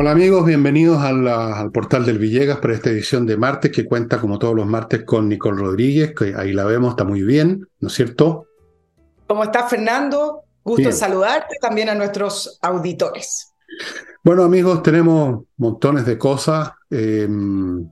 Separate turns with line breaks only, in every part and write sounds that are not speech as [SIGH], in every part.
Hola amigos, bienvenidos al portal del Villegas para esta edición de martes que cuenta como todos los martes con Nicole Rodríguez, que ahí la vemos, está muy bien, ¿no es cierto?
¿Cómo estás Fernando? Gusto saludarte también a nuestros auditores.
Bueno amigos, tenemos montones de cosas, em,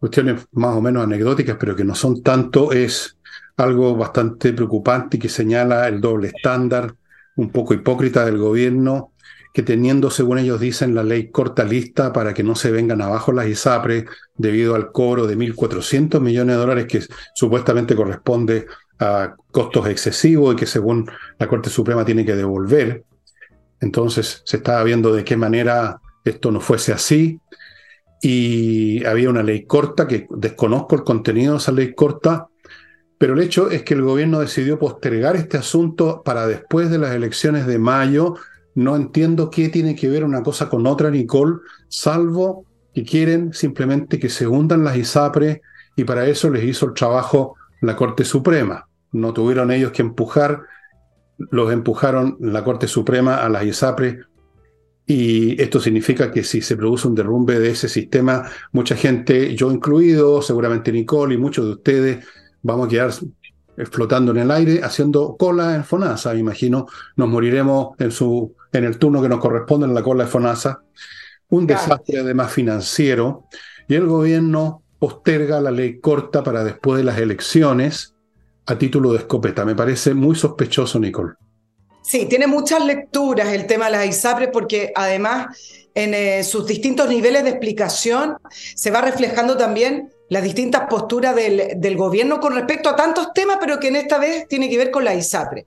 cuestiones más o menos anecdóticas, pero que no son tanto, es algo bastante preocupante y que señala el doble estándar, un poco hipócrita del gobierno que teniendo, según ellos dicen, la ley corta lista para que no se vengan abajo las ISAPRES debido al cobro de 1.400 millones de dólares que supuestamente corresponde a costos excesivos y que según la Corte Suprema tiene que devolver. Entonces se estaba viendo de qué manera esto no fuese así y había una ley corta que desconozco el contenido de esa ley corta, pero el hecho es que el gobierno decidió postergar este asunto para después de las elecciones de mayo no entiendo qué tiene que ver una cosa con otra, Nicole, salvo que quieren simplemente que se hundan las ISAPRES y para eso les hizo el trabajo la Corte Suprema. No tuvieron ellos que empujar, los empujaron la Corte Suprema a las ISAPRES y esto significa que si se produce un derrumbe de ese sistema, mucha gente, yo incluido, seguramente Nicole y muchos de ustedes, vamos a quedar flotando en el aire, haciendo cola en FONASA, imagino, nos moriremos en, su, en el turno que nos corresponde en la cola de FONASA. Un desastre además financiero y el gobierno posterga la ley corta para después de las elecciones a título de escopeta. Me parece muy sospechoso, Nicole.
Sí, tiene muchas lecturas el tema de las ISAPRES porque además en eh, sus distintos niveles de explicación se va reflejando también las distintas posturas del, gobierno con respecto a tantos temas, pero que en esta vez tiene que ver con la ISAPRE.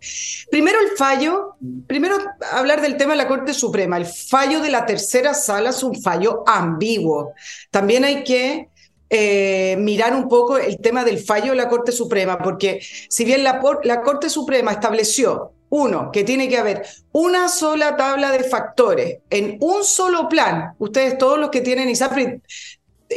Primero el fallo, primero hablar del tema de la Corte Suprema. El fallo de la tercera sala es un fallo ambiguo. También hay que eh, mirar un poco el tema del fallo de la Corte Suprema, porque si bien la, la Corte Suprema estableció uno, que tiene que haber una sola tabla de factores en un solo plan. Ustedes, todos los que tienen ISAPRE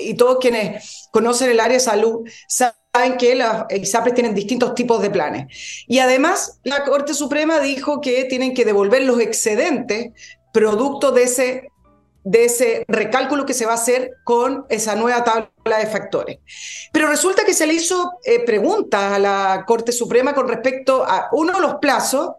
y todos quienes conocen el área de salud saben que las ISAPRES tienen distintos tipos de planes. Y además, la Corte Suprema dijo que tienen que devolver los excedentes producto de ese, de ese recálculo que se va a hacer con esa nueva tabla de factores. Pero resulta que se le hizo eh, preguntas a la Corte Suprema con respecto a, uno, los plazos,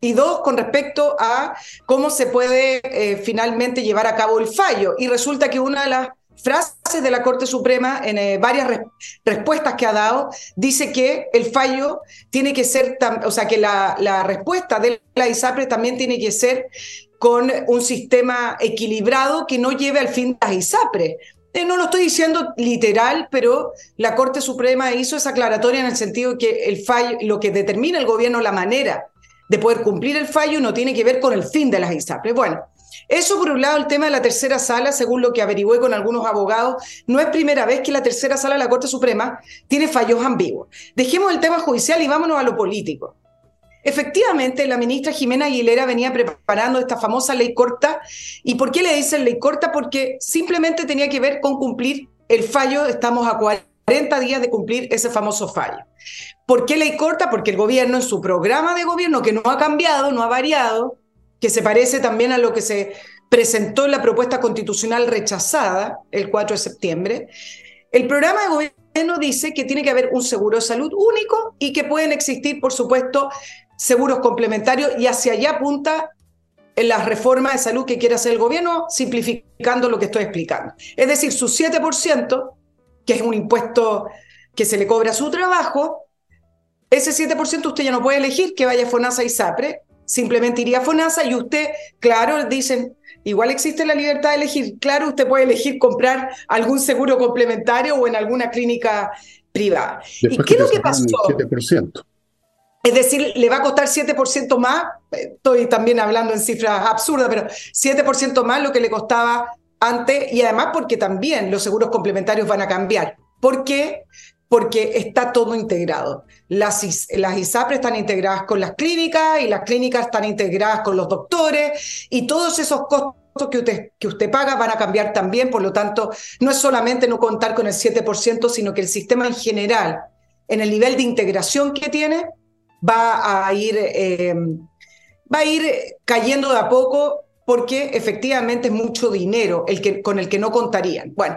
y dos, con respecto a cómo se puede eh, finalmente llevar a cabo el fallo. Y resulta que una de las frases de la Corte Suprema, en eh, varias respuestas que ha dado, dice que el fallo tiene que ser, o sea, que la, la respuesta de la ISAPRE también tiene que ser con un sistema equilibrado que no lleve al fin las ISAPRE. Eh, no lo estoy diciendo literal, pero la Corte Suprema hizo esa aclaratoria en el sentido que el fallo, lo que determina el gobierno, la manera de poder cumplir el fallo, no tiene que ver con el fin de las ISAPRE. Bueno, eso por un lado, el tema de la tercera sala, según lo que averigüé con algunos abogados, no es primera vez que la tercera sala de la Corte Suprema tiene fallos ambiguos. Dejemos el tema judicial y vámonos a lo político. Efectivamente, la ministra Jimena Aguilera venía preparando esta famosa ley corta. ¿Y por qué le dicen ley corta? Porque simplemente tenía que ver con cumplir el fallo. Estamos a 40 días de cumplir ese famoso fallo. ¿Por qué ley corta? Porque el gobierno en su programa de gobierno, que no ha cambiado, no ha variado, que se parece también a lo que se presentó en la propuesta constitucional rechazada el 4 de septiembre, el programa de gobierno dice que tiene que haber un seguro de salud único y que pueden existir, por supuesto, seguros complementarios y hacia allá apunta en las reformas de salud que quiere hacer el gobierno, simplificando lo que estoy explicando. Es decir, su 7%, que es un impuesto que se le cobra a su trabajo, ese 7% usted ya no puede elegir que vaya a FONASA y SAPRE, simplemente iría a FONASA y usted, claro, dicen, igual existe la libertad de elegir, claro, usted puede elegir comprar algún seguro complementario o en alguna clínica privada.
¿Y qué es lo que pasó? 7%.
Es decir, le va a costar 7% más, estoy también hablando en cifras absurdas, pero 7% más lo que le costaba antes y además porque también los seguros complementarios van a cambiar. ¿Por qué? Porque está todo integrado. Las, las ISAPRE están integradas con las clínicas y las clínicas están integradas con los doctores y todos esos costos que usted, que usted paga van a cambiar también, por lo tanto, no es solamente no contar con el 7%, sino que el sistema en general, en el nivel de integración que tiene, va a ir, eh, va a ir cayendo de a poco porque efectivamente es mucho dinero el que, con el que no contarían. Bueno,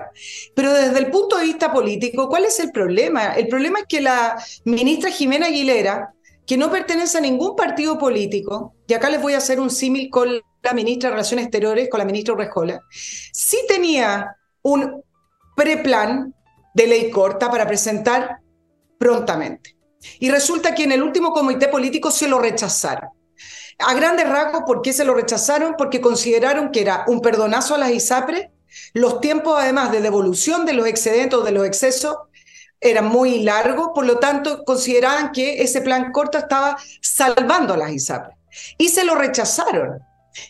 pero desde el punto de vista político, ¿cuál es el problema? El problema es que la ministra Jimena Aguilera, que no pertenece a ningún partido político, y acá les voy a hacer un símil con la ministra de Relaciones Exteriores, con la ministra Urrejola, sí tenía un preplan de ley corta para presentar prontamente. Y resulta que en el último comité político se lo rechazaron. A grandes rasgos, ¿por qué se lo rechazaron? Porque consideraron que era un perdonazo a las ISAPRES, los tiempos además de devolución de los excedentes o de los excesos eran muy largos, por lo tanto consideraban que ese plan corto estaba salvando a las ISAPRES. Y se lo rechazaron.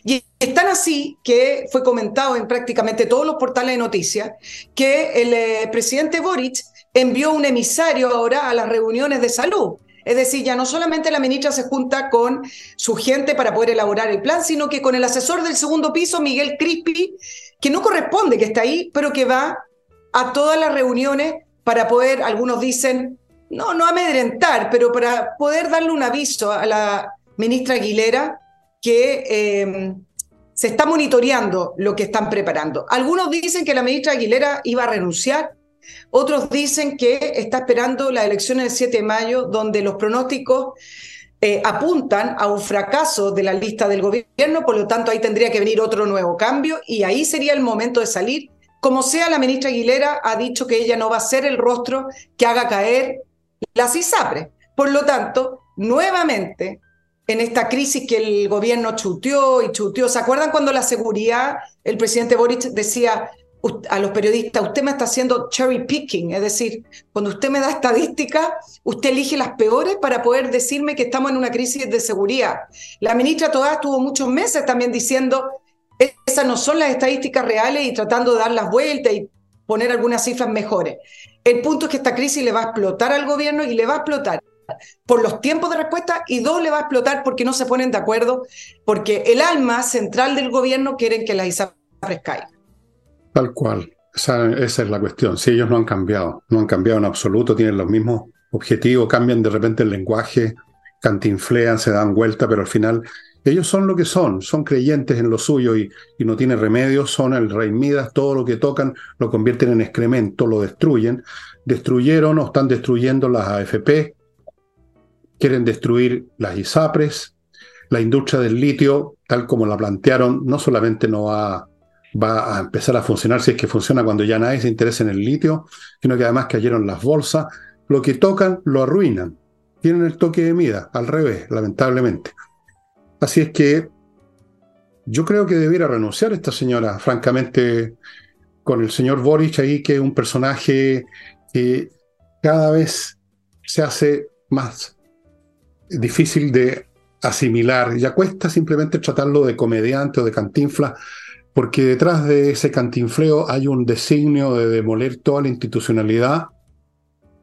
Y es tan así que fue comentado en prácticamente todos los portales de noticias que el eh, presidente Boric envió un emisario ahora a las reuniones de salud. Es decir, ya no solamente la ministra se junta con su gente para poder elaborar el plan, sino que con el asesor del segundo piso, Miguel Crispi, que no corresponde que está ahí, pero que va a todas las reuniones para poder, algunos dicen, no, no amedrentar, pero para poder darle un aviso a la ministra Aguilera que eh, se está monitoreando lo que están preparando. Algunos dicen que la ministra Aguilera iba a renunciar, otros dicen que está esperando las elecciones del 7 de mayo, donde los pronósticos eh, apuntan a un fracaso de la lista del gobierno, por lo tanto ahí tendría que venir otro nuevo cambio y ahí sería el momento de salir. Como sea, la ministra Aguilera ha dicho que ella no va a ser el rostro que haga caer las ISAPRES. Por lo tanto, nuevamente, en esta crisis que el gobierno chuteó y chuteó, ¿se acuerdan cuando la seguridad, el presidente Boric decía, a los periodistas, usted me está haciendo cherry picking, es decir, cuando usted me da estadísticas, usted elige las peores para poder decirme que estamos en una crisis de seguridad. La ministra Toda estuvo muchos meses también diciendo, esas no son las estadísticas reales y tratando de dar las vueltas y poner algunas cifras mejores. El punto es que esta crisis le va a explotar al gobierno y le va a explotar por los tiempos de respuesta y dos le va a explotar porque no se ponen de acuerdo, porque el alma central del gobierno quieren que las ISAPRES caigan.
Tal cual. Esa, es la cuestión. Si ellos no han cambiado, no han cambiado en absoluto, tienen los mismos objetivos, cambian de repente el lenguaje, cantinflean, se dan vuelta, pero al final ellos son lo que son, son creyentes en lo suyo y, y, no tienen remedio, son el rey Midas, todo lo que tocan lo convierten en excremento, lo destruyen. Destruyeron o están destruyendo las AFP, quieren destruir las ISAPRES, la industria del litio, tal como la plantearon, no solamente no va va a empezar a funcionar si es que funciona cuando ya nadie se interesa en el litio, sino que además cayeron las bolsas, lo que tocan lo arruinan. Tienen el toque de mida, al revés, lamentablemente. Así es que yo creo que debiera renunciar esta señora, francamente, con el señor Boric ahí, que es un personaje que cada vez se hace más difícil de asimilar. Ya cuesta simplemente tratarlo de comediante o de cantinfla, porque detrás de ese cantinfleo hay un designio de demoler toda la institucionalidad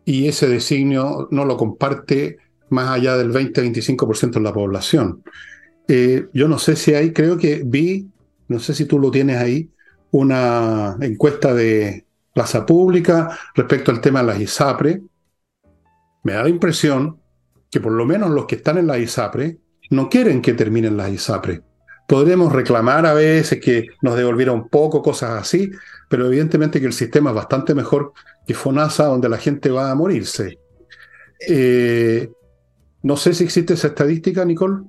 y ese designio no lo comparte más allá del 20-25% de la población. Eh, yo no sé si hay, creo que vi, no sé si tú lo tienes ahí, una encuesta de Plaza Pública respecto al tema de las ISAPRE. Me da la impresión que por lo menos los que están en la ISAPRE no quieren que terminen las ISAPRE Podremos reclamar a veces que nos devolviera un poco, cosas así, pero evidentemente que el sistema es bastante mejor que FONASA, donde la gente va a morirse. Eh, no sé si existe esa estadística, Nicole.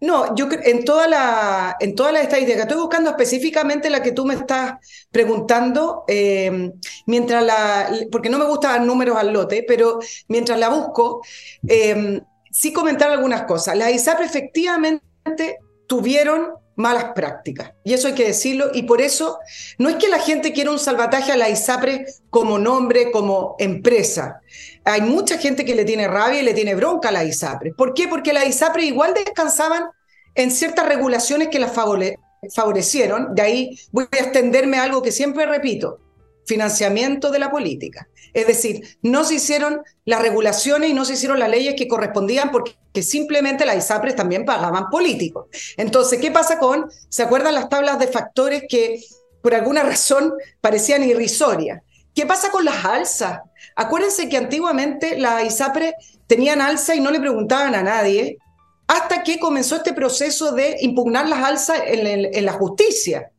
No, yo en toda la en todas las estadísticas estoy buscando específicamente la que tú me estás preguntando, eh, mientras la porque no me gusta números al lote, pero mientras la busco, eh, sí comentar algunas cosas. La ISAP efectivamente tuvieron malas prácticas. Y eso hay que decirlo. Y por eso no es que la gente quiera un salvataje a la ISAPRE como nombre, como empresa. Hay mucha gente que le tiene rabia y le tiene bronca a la ISAPRE. ¿Por qué? Porque la ISAPRE igual descansaban en ciertas regulaciones que las favorecieron. De ahí voy a extenderme a algo que siempre repito financiamiento de la política. Es decir, no se hicieron las regulaciones y no se hicieron las leyes que correspondían porque simplemente las ISAPRES también pagaban políticos. Entonces, ¿qué pasa con, se acuerdan las tablas de factores que por alguna razón parecían irrisorias? ¿Qué pasa con las alzas? Acuérdense que antiguamente las ISAPRES tenían alza y no le preguntaban a nadie hasta que comenzó este proceso de impugnar las alzas en, la justicia.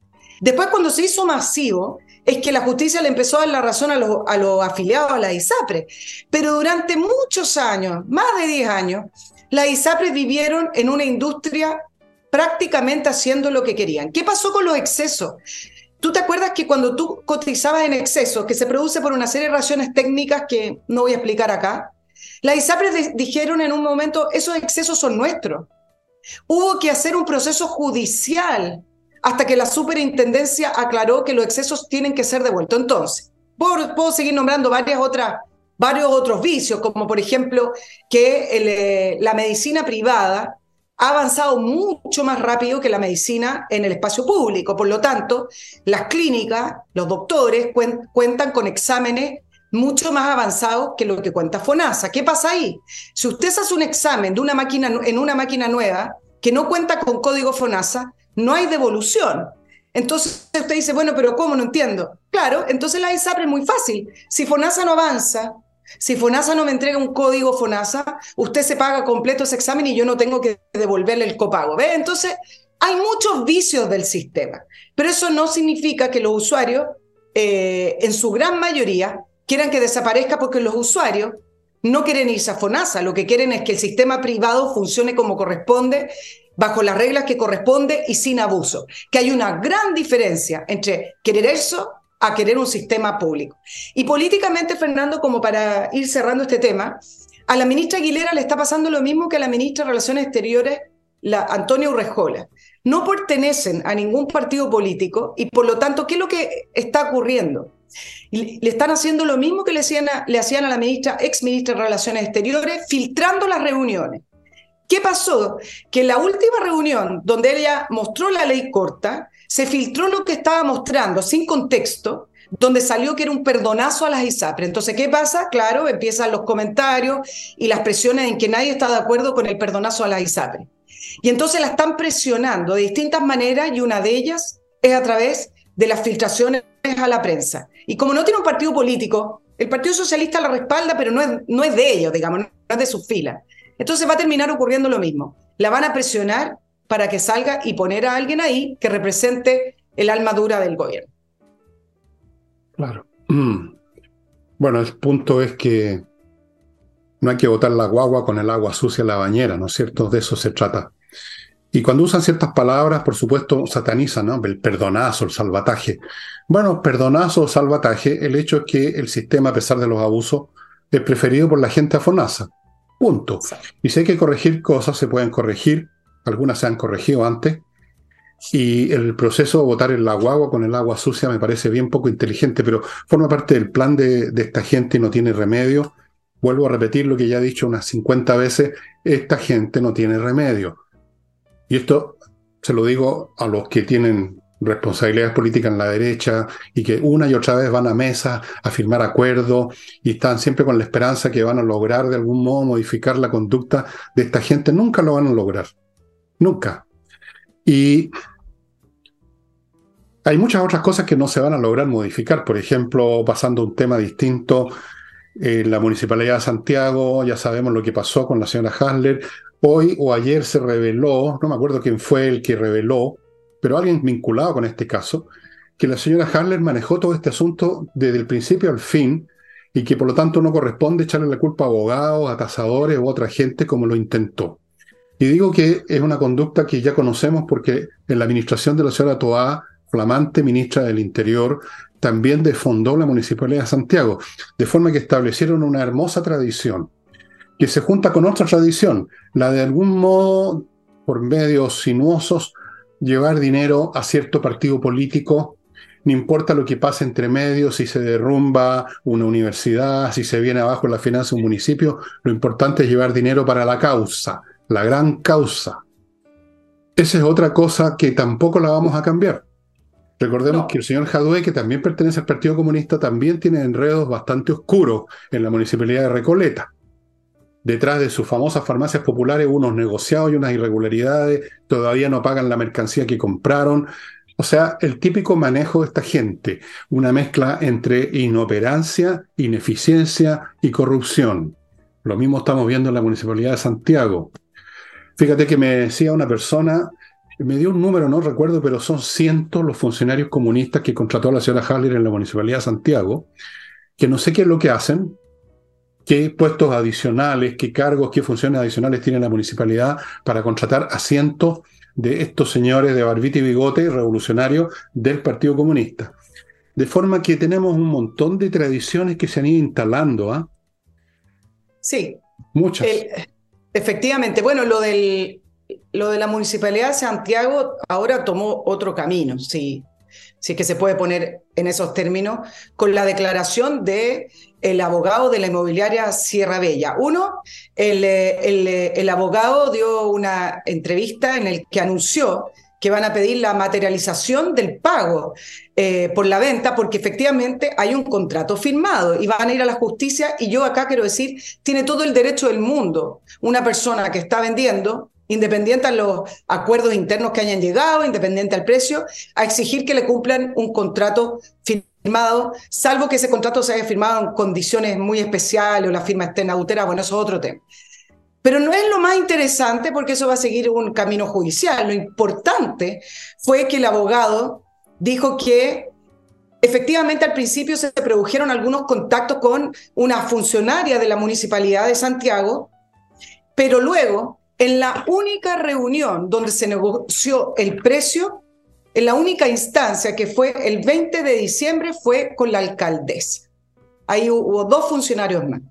Después, cuando se hizo masivo, es que la justicia le empezó a dar la razón a los, afiliados a la ISAPRE. Pero durante muchos años, más de 10 años, las ISAPRES vivieron en una industria prácticamente haciendo lo que querían. ¿Qué pasó con los excesos? ¿Tú te acuerdas que cuando tú cotizabas en exceso, que se produce por una serie de razones técnicas que no voy a explicar acá, las ISAPRES dijeron en un momento, esos excesos son nuestros. Hubo que hacer un proceso judicial hasta que la superintendencia aclaró que los excesos tienen que ser devueltos. Entonces, puedo, seguir nombrando varios otros vicios, como por ejemplo que eh, la medicina privada ha avanzado mucho más rápido que la medicina en el espacio público. Por lo tanto, las clínicas, los doctores cuentan con exámenes mucho más avanzados que lo que cuenta FONASA. ¿Qué pasa ahí? Si usted hace un examen de una máquina, en una máquina nueva que no cuenta con código FONASA, no hay devolución. Entonces usted dice, bueno, pero ¿cómo? No entiendo. Claro, entonces la ISAPRE es muy fácil. Si FONASA no avanza, si FONASA no me entrega un código FONASA, usted se paga completo ese examen y yo no tengo que devolverle el copago. ¿Ve? Entonces, hay muchos vicios del sistema, pero eso no significa que los usuarios, eh, en su gran mayoría, quieran que desaparezca porque los usuarios no quieren irse a FONASA, lo que quieren es que el sistema privado funcione como corresponde, bajo las reglas que corresponde y sin abuso. Que hay una gran diferencia entre querer eso a querer un sistema público. Y políticamente, Fernando, como para ir cerrando este tema, a la ministra Aguilera le está pasando lo mismo que a la ministra de Relaciones Exteriores, la Antonia. No pertenecen a ningún partido político y por lo tanto, ¿qué es lo que está ocurriendo? Le están haciendo lo mismo que le hacían a, le hacían a la ministra, ex ministra de Relaciones Exteriores, filtrando las reuniones. ¿Qué pasó? Que en la última reunión donde ella mostró la ley corta, se filtró lo que estaba mostrando sin contexto, donde salió que era un perdonazo a las ISAPRE. Entonces, ¿qué pasa? Claro, empiezan los comentarios y las presiones en que nadie está de acuerdo con el perdonazo a las ISAPRE. Y entonces la están presionando de distintas maneras y una de ellas es a través de las filtraciones a la prensa. Y como no tiene un partido político, el Partido Socialista la respalda, pero no es, no es de ellos, digamos, no es de sus filas. Entonces va a terminar ocurriendo lo mismo. La van a presionar para que salga y poner a alguien ahí que represente el alma dura del gobierno.
Claro. [CLEARS THROAT] Bueno, el punto es que no hay que botar la guagua con el agua sucia en la bañera, ¿no es cierto? De eso se trata. Y cuando usan ciertas palabras, por supuesto, satanizan, ¿no? El perdonazo, el salvataje. Bueno, perdonazo o salvataje, el hecho es que el sistema, a pesar de los abusos, es preferido por la gente afonasa. Punto. Y si hay que corregir cosas, se pueden corregir. Algunas se han corregido antes. Y el proceso de botar el agua con el agua sucia me parece bien poco inteligente, pero forma parte del plan de, de esta gente y no tiene remedio. Vuelvo a repetir lo que ya he dicho unas 50 veces, esta gente no tiene remedio. Y esto se lo digo a los que tienen responsabilidades políticas en la derecha y que una y otra vez van a mesa a firmar acuerdos y están siempre con la esperanza que van a lograr de algún modo modificar la conducta de esta gente, nunca lo van a lograr. Nunca. Y hay muchas otras cosas que no se van a lograr modificar. Por ejemplo, pasando un tema distinto, en la Municipalidad de Santiago, ya sabemos lo que pasó con la señora Hasler. Hoy o ayer se reveló, no me acuerdo quién fue el que reveló, pero alguien vinculado con este caso, que la señora Harler manejó todo este asunto desde el principio al fin y que por lo tanto no corresponde echarle la culpa a abogados, a tasadores u otra gente como lo intentó. Y digo que es una conducta que ya conocemos porque en la administración de la señora Toá, flamante ministra del Interior, también defondó la Municipalidad de Santiago, de forma que establecieron una hermosa tradición que se junta con otra tradición, la de algún modo, por medios sinuosos, llevar dinero a cierto partido político, no importa lo que pase entre medios, si se derrumba una universidad, si se viene abajo la finanza de un municipio, lo importante es llevar dinero para la causa, la gran causa. Esa es otra cosa que tampoco la vamos a cambiar. Recordemos que el señor Jadue, que también pertenece al Partido Comunista, también tiene enredos bastante oscuros en la municipalidad de Recoleta detrás de sus famosas farmacias populares unos negociados y unas irregularidades, todavía no pagan la mercancía que compraron. O sea, el típico manejo de esta gente, una mezcla entre inoperancia, ineficiencia y corrupción. Lo mismo estamos viendo en la Municipalidad de Santiago. Fíjate que me decía una persona, me dio un número, no recuerdo, pero son cientos los funcionarios comunistas que contrató a la señora Haller en la Municipalidad de Santiago, que no sé qué es lo que hacen, qué puestos adicionales, qué cargos, qué funciones adicionales tiene la municipalidad para contratar a cientos de estos señores de barbita y bigote revolucionarios del Partido Comunista. De forma que tenemos un montón de tradiciones que se han ido instalando. ¿ah?
Sí.
Muchas.
efectivamente. Bueno, lo, del, lo de la Municipalidad de Santiago ahora tomó otro camino, sí si es que se puede poner en esos términos, con la declaración de abogado de la inmobiliaria Sierra Bella. Uno, el, el, abogado dio una entrevista en el que anunció que van a pedir la materialización del pago eh, por la venta, porque efectivamente hay un contrato firmado y van a ir a la justicia. Y yo acá quiero decir, tiene todo el derecho del mundo una persona que está vendiendo independiente a los acuerdos internos que hayan llegado, independiente al precio, a exigir que le cumplan un contrato firmado, salvo que ese contrato se haya firmado en condiciones muy especiales o la firma esté en adultera, bueno, eso es otro tema. Pero no es lo más interesante porque eso va a seguir un camino judicial. Lo importante fue que el abogado dijo que efectivamente al principio se produjeron algunos contactos con una funcionaria de la Municipalidad de Santiago, pero luego en la única reunión donde se negoció el precio, en la única instancia que fue el 20 de diciembre fue con la alcaldesa. Ahí hubo dos funcionarios más.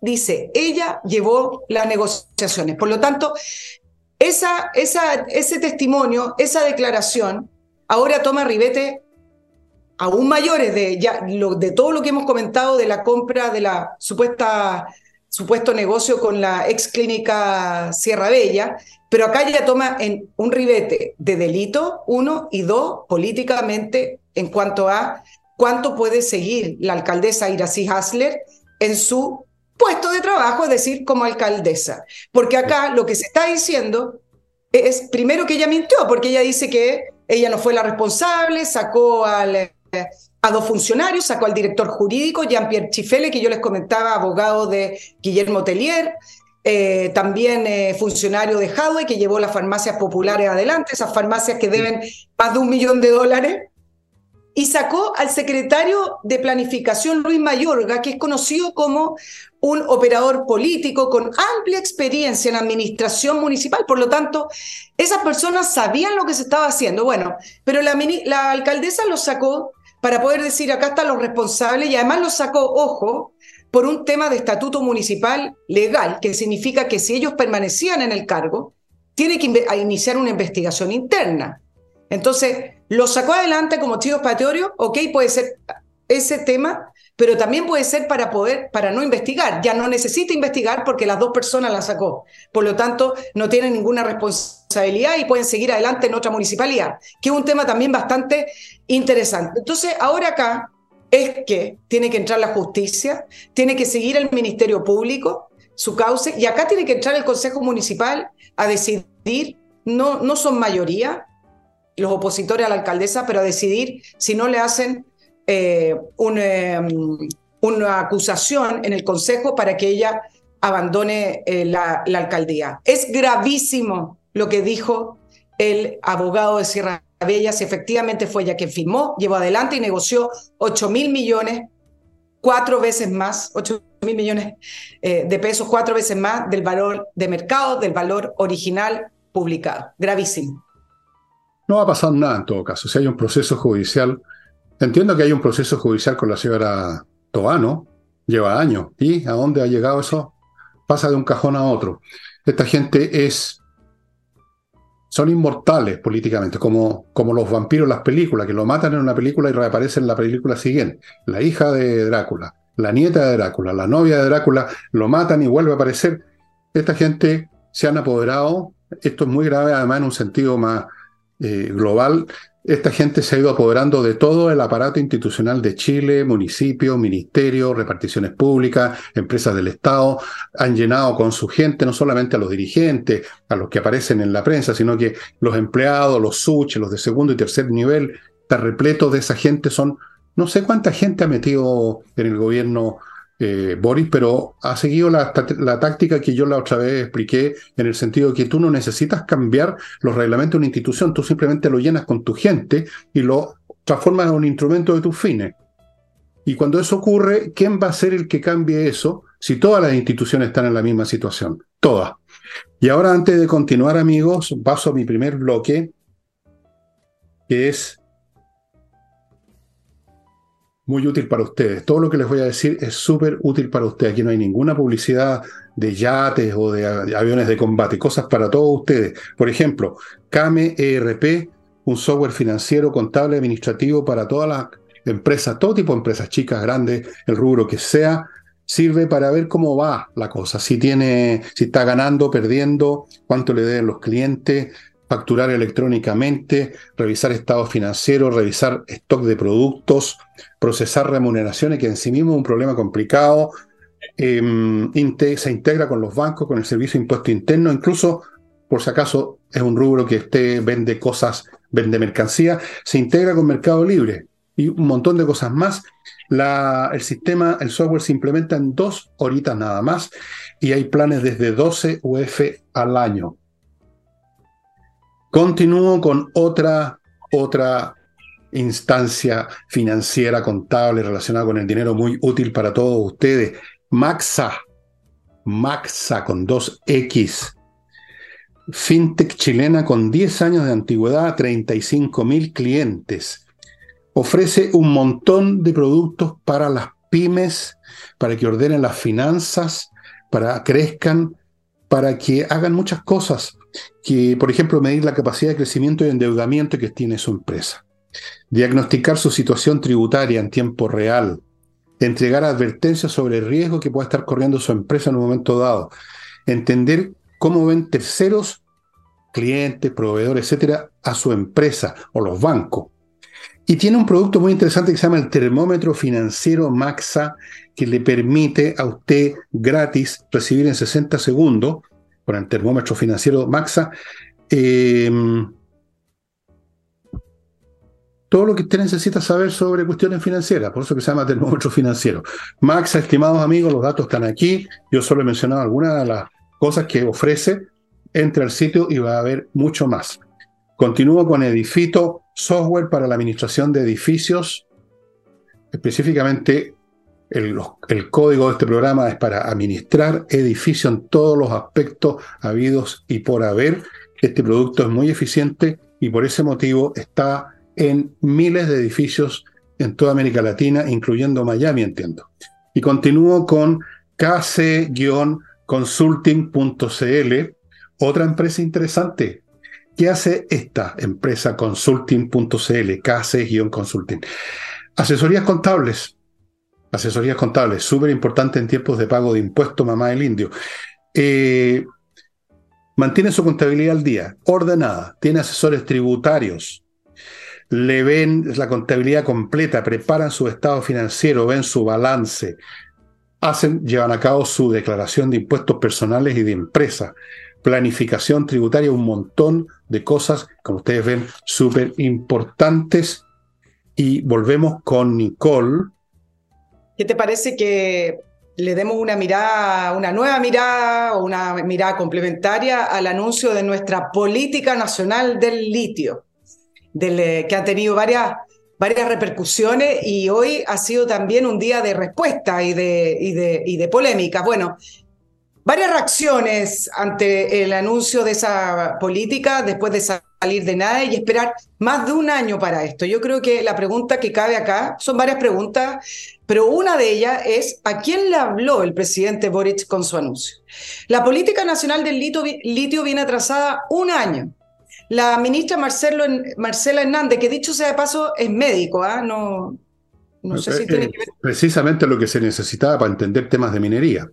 Dice, ella llevó las negociaciones. Por lo tanto, esa, ese testimonio, esa declaración, ahora toma ribete aún mayores de todo lo que hemos comentado de la compra de la supuesta supuesto negocio con la ex clínica Sierra Bella, pero acá ya toma en un ribete de delito, uno, y dos, políticamente, en cuanto a cuánto puede seguir la alcaldesa Iracy Hasler en su puesto de trabajo, es decir, como alcaldesa. Porque acá lo que se está diciendo es, primero que ella mintió, porque ella dice que ella no fue la responsable, sacó al a dos funcionarios, sacó al director jurídico, Jean-Pierre Chifele, que yo les comentaba, abogado de Guillermo Tellier, eh, también eh, funcionario de Hadway, que llevó las farmacias populares adelante, esas farmacias que deben más de un millón de dólares, y sacó al secretario de Planificación, Luis Mayorga, que es conocido como un operador político con amplia experiencia en administración municipal. Por lo tanto, esas personas sabían lo que se estaba haciendo. Bueno, pero la, la alcaldesa lo sacó para poder decir acá están los responsables y además los sacó, ojo, por un tema de estatuto municipal legal, que significa que si ellos permanecían en el cargo, tiene que iniciar una investigación interna. Entonces, lo sacó adelante como chivo expiatorio, ok, puede ser ese tema, pero también puede ser para poder, para no investigar. Ya no necesita investigar porque las dos personas la sacó. Por lo tanto, no tienen ninguna responsabilidad y pueden seguir adelante en otra municipalidad, que es un tema también bastante interesante. Entonces, ahora acá es que tiene que entrar la justicia, tiene que seguir el Ministerio Público, su cauce, y acá tiene que entrar el Consejo Municipal a decidir, no, no son mayoría los opositores a la alcaldesa, pero a decidir si no le hacen eh, em, una acusación en el Consejo para que ella abandone eh, la, alcaldía. Es gravísimo lo que dijo el abogado de Sierra Bella, si efectivamente fue ella quien firmó, llevó adelante y negoció 8 mil millones, cuatro veces más, 8 mil millones eh, de pesos, cuatro veces más del valor de mercado, del valor original publicado. Gravísimo.
No va a pasar nada en todo caso. Si hay un proceso judicial Entiendo que hay un proceso judicial con la señora Tobano, lleva años. ¿Y a dónde ha llegado eso? Pasa de un cajón a otro. Esta gente es. Son inmortales políticamente, como, como los vampiros en las películas, que lo matan en una película y reaparecen en la película siguiente. La hija de Drácula, la nieta de Drácula, la novia de Drácula, lo matan y vuelve a aparecer. Esta gente se han apoderado, esto es muy grave además en un sentido más eh, global, esta gente se ha ido apoderando de todo el aparato institucional de Chile, municipios, ministerios, reparticiones públicas, empresas del Estado, han llenado con su gente no solamente a los dirigentes, a los que aparecen en la prensa, sino que los empleados, los suches, los de segundo y tercer nivel, está repleto de esa gente, son, no sé cuánta gente ha metido en el gobierno eh, Boris, pero ha seguido la, táctica que yo la otra vez expliqué, en el sentido de que tú no necesitas cambiar los reglamentos de una institución, tú simplemente lo llenas con tu gente y lo transformas en un instrumento de tus fines. Y cuando eso ocurre, ¿quién va a ser el que cambie eso si todas las instituciones están en la misma situación? Todas. Y ahora, antes de continuar, amigos, paso a mi primer bloque, que es muy útil para ustedes. Todo lo que les voy a decir es súper útil para ustedes. Aquí no hay ninguna publicidad de yates o de aviones de combate, cosas para todos ustedes. Por ejemplo, CAME ERP, un software financiero, contable, administrativo para todas las empresas, todo tipo de empresas, chicas, grandes, el rubro que sea, sirve para ver cómo va la cosa, si tiene, si está ganando, perdiendo, cuánto le deben los clientes, facturar electrónicamente, revisar estados financieros, revisar stock de productos, procesar remuneraciones, que en sí mismo es un problema complicado. Em, se integra con los bancos, con el servicio de impuesto interno, incluso, por si acaso es un rubro que usted vende cosas, vende mercancía, se integra con Mercado Libre y un montón de cosas más. La, el sistema, el software se implementa en dos horitas nada más y hay planes desde 12 UF al año. Continúo con otra, otra instancia financiera contable relacionada con el dinero muy útil para todos ustedes. Maxa, Maxa con dos X. FinTech chilena con 10 años de antigüedad, 35 mil clientes. Ofrece un montón de productos para las pymes, para que ordenen las finanzas, para crezcan, para que hagan muchas cosas que, por ejemplo, medir la capacidad de crecimiento y endeudamiento que tiene su empresa, diagnosticar su situación tributaria en tiempo real, entregar advertencias sobre el riesgo que pueda estar corriendo su empresa en un momento dado, entender cómo ven terceros, clientes, proveedores, etcétera, a su empresa o los bancos. Y tiene un producto muy interesante que se llama el termómetro financiero Maxa, que le permite a usted gratis recibir en 60 segundos con el termómetro financiero Maxa, em, todo lo que usted necesita saber sobre cuestiones financieras, por eso que se llama termómetro [LAUGHS] financiero. Maxa, estimados amigos, los datos están aquí. Yo solo he mencionado algunas de las cosas que ofrece. Entre al sitio y va a haber mucho más. Continúo con Edifito, software para la administración de edificios, específicamente el, código de este programa es para administrar edificios en todos los aspectos habidos y por haber. Este producto es muy eficiente y por ese motivo está en miles de edificios en toda América Latina, incluyendo Miami, entiendo. Y continúo con kc-consulting.cl, otra empresa interesante. ¿Qué hace esta empresa consulting.cl, kc-consulting? Asesorías contables Asesorías contables, súper importante en tiempos de pago de impuestos, mamá del indio. Eh, mantiene su contabilidad al día, ordenada, tiene asesores tributarios, le ven la contabilidad completa, preparan su estado financiero, ven su balance, hacen, llevan a cabo su declaración de impuestos personales y de empresa, planificación tributaria, un montón de cosas, como ustedes ven, súper importantes. Y volvemos con Nicole,
¿Qué te parece que le demos una mirada, una nueva mirada o una mirada complementaria al anuncio de nuestra política nacional del litio, del, que ha tenido varias, varias repercusiones y hoy ha sido también un día de respuesta y de, y de, y de polémicas. Bueno, varias reacciones ante el anuncio de esa política después de salir de nada y esperar más de un año para esto. Yo creo que la pregunta que cabe acá son varias preguntas, pero una de ellas es ¿a quién le habló el presidente Boric con su anuncio? La política nacional del litio, viene atrasada un año. La ministra Marcelo, Marcela Hernández, que dicho sea de paso, es médico, ¿ah? no,
no sé si eh, tiene eh, que ver. Precisamente lo que se necesitaba para entender temas de minería.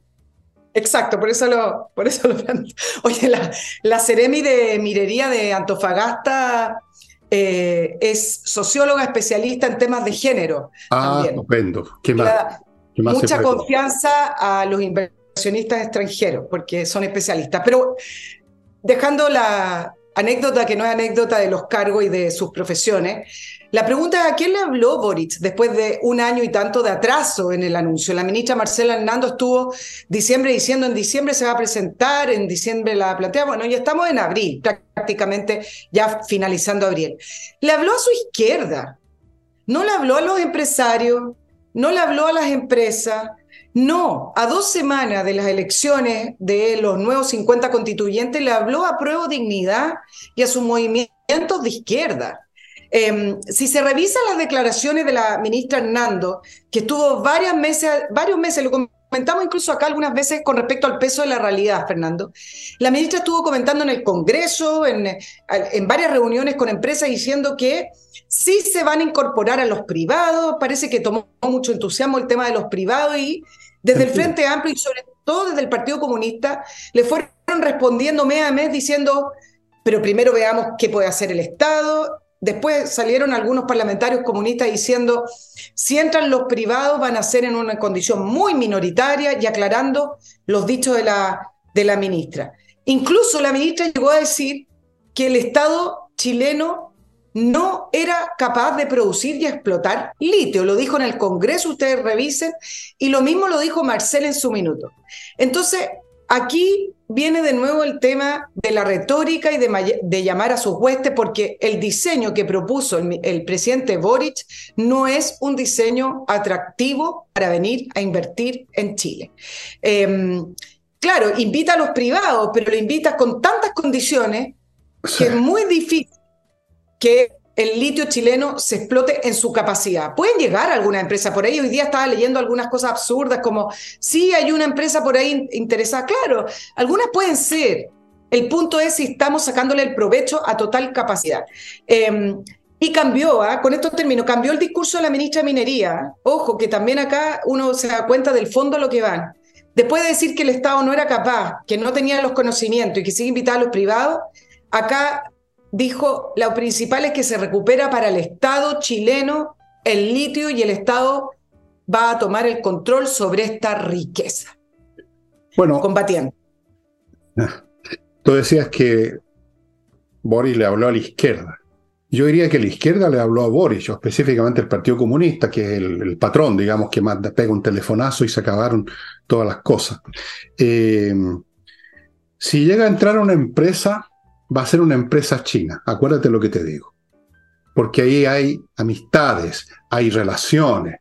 Exacto, por eso lo, por eso lo [LAUGHS] Oye, la, la Ceremi de Minería de Antofagasta eh, es socióloga especialista en temas de género.
Ah, estupendo. ¿Qué más?
mucha confianza a los inversionistas extranjeros, porque son especialistas. Pero dejando la, anécdota que no es anécdota de los cargos y de sus profesiones. La pregunta es, ¿a quién le habló Boric después de un año y tanto de atraso en el anuncio? La ministra Marcela Hernando estuvo diciembre diciendo en diciembre se va a presentar, en diciembre la plantea, bueno, ya estamos en abril, prácticamente ya finalizando abril. Le habló a su izquierda, no le habló a los empresarios, no le habló a las empresas, no, a dos semanas de las elecciones de los nuevos 50 constituyentes le habló a Prueba Dignidad y a sus movimientos de izquierda. Em, si se revisan las declaraciones de la ministra Hernando, que estuvo varios meses, varios meses, lo comentamos incluso acá algunas veces con respecto al peso de la realidad, Fernando, la ministra estuvo comentando en el Congreso, en, en varias reuniones con empresas, diciendo que sí se van a incorporar a los privados, parece que tomó mucho entusiasmo el tema de los privados y desde el Frente Amplio y sobre todo desde el Partido Comunista, le fueron respondiendo mes a mes diciendo, pero primero veamos qué puede hacer el Estado. Después salieron algunos parlamentarios comunistas diciendo, si entran los privados van a ser en una condición muy minoritaria y aclarando los dichos de la, ministra. Incluso la ministra llegó a decir que el Estado chileno no era capaz de producir y explotar litio. Lo dijo en el Congreso, ustedes revisen, y lo mismo lo dijo Marcel en su minuto. Entonces, aquí viene de nuevo el tema de la retórica y de, llamar a sus huestes, porque el diseño que propuso el, presidente Boric no es un diseño atractivo para venir a invertir en Chile. Em, claro, invita a los privados, pero lo invita con tantas condiciones que es muy difícil que el litio chileno se explote en su capacidad. Pueden llegar alguna empresa por ahí. Hoy día estaba leyendo algunas cosas absurdas como, sí, hay una empresa por ahí interesada. Claro, algunas pueden ser. El punto es si estamos sacándole el provecho a total capacidad. Em, y cambió, ¿ah? con esto termino, cambió el discurso de la ministra de Minería. Ojo, que también acá uno se da cuenta del fondo a lo que van. Después de decir que el Estado no era capaz, que no tenía los conocimientos y que sigue invitar a los privados, acá dijo, lo principal es que se recupera para el Estado chileno el litio y el Estado va a tomar el control sobre esta riqueza.
Bueno,
combatiendo.
Tú decías que Boris le habló a la izquierda. Yo diría que la izquierda le habló a Boris, o específicamente el Partido Comunista, que es el, patrón, digamos, que más pega un telefonazo y se acabaron todas las cosas. Eh, si llega a entrar una empresa va a ser una empresa china. Acuérdate lo que te digo. Porque ahí hay amistades, hay relaciones.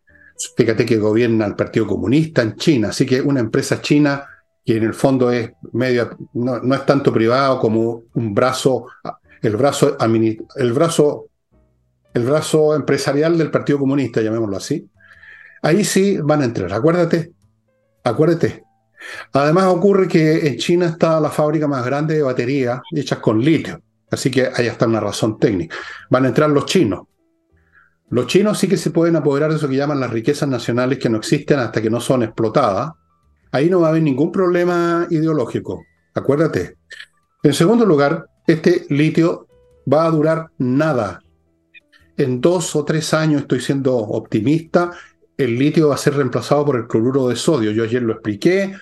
Fíjate que gobierna el Partido Comunista en China, así que una empresa china que en el fondo es medio, no, es tanto privado como un brazo, el brazo, el brazo, el brazo empresarial del Partido Comunista, llamémoslo así. Ahí sí van a entrar. Acuérdate, acuérdate, Además ocurre que en China está la fábrica más grande de baterías hechas con litio, así que ahí está una razón técnica. Van a entrar los chinos. Los chinos sí que se pueden apoderar de eso que llaman las riquezas nacionales que no existen hasta que no son explotadas. Ahí no va a haber ningún problema ideológico, acuérdate. En segundo lugar, este litio va a durar nada. En dos o tres años, estoy siendo optimista, el litio va a ser reemplazado por el cloruro de sodio. Yo ayer lo expliqué,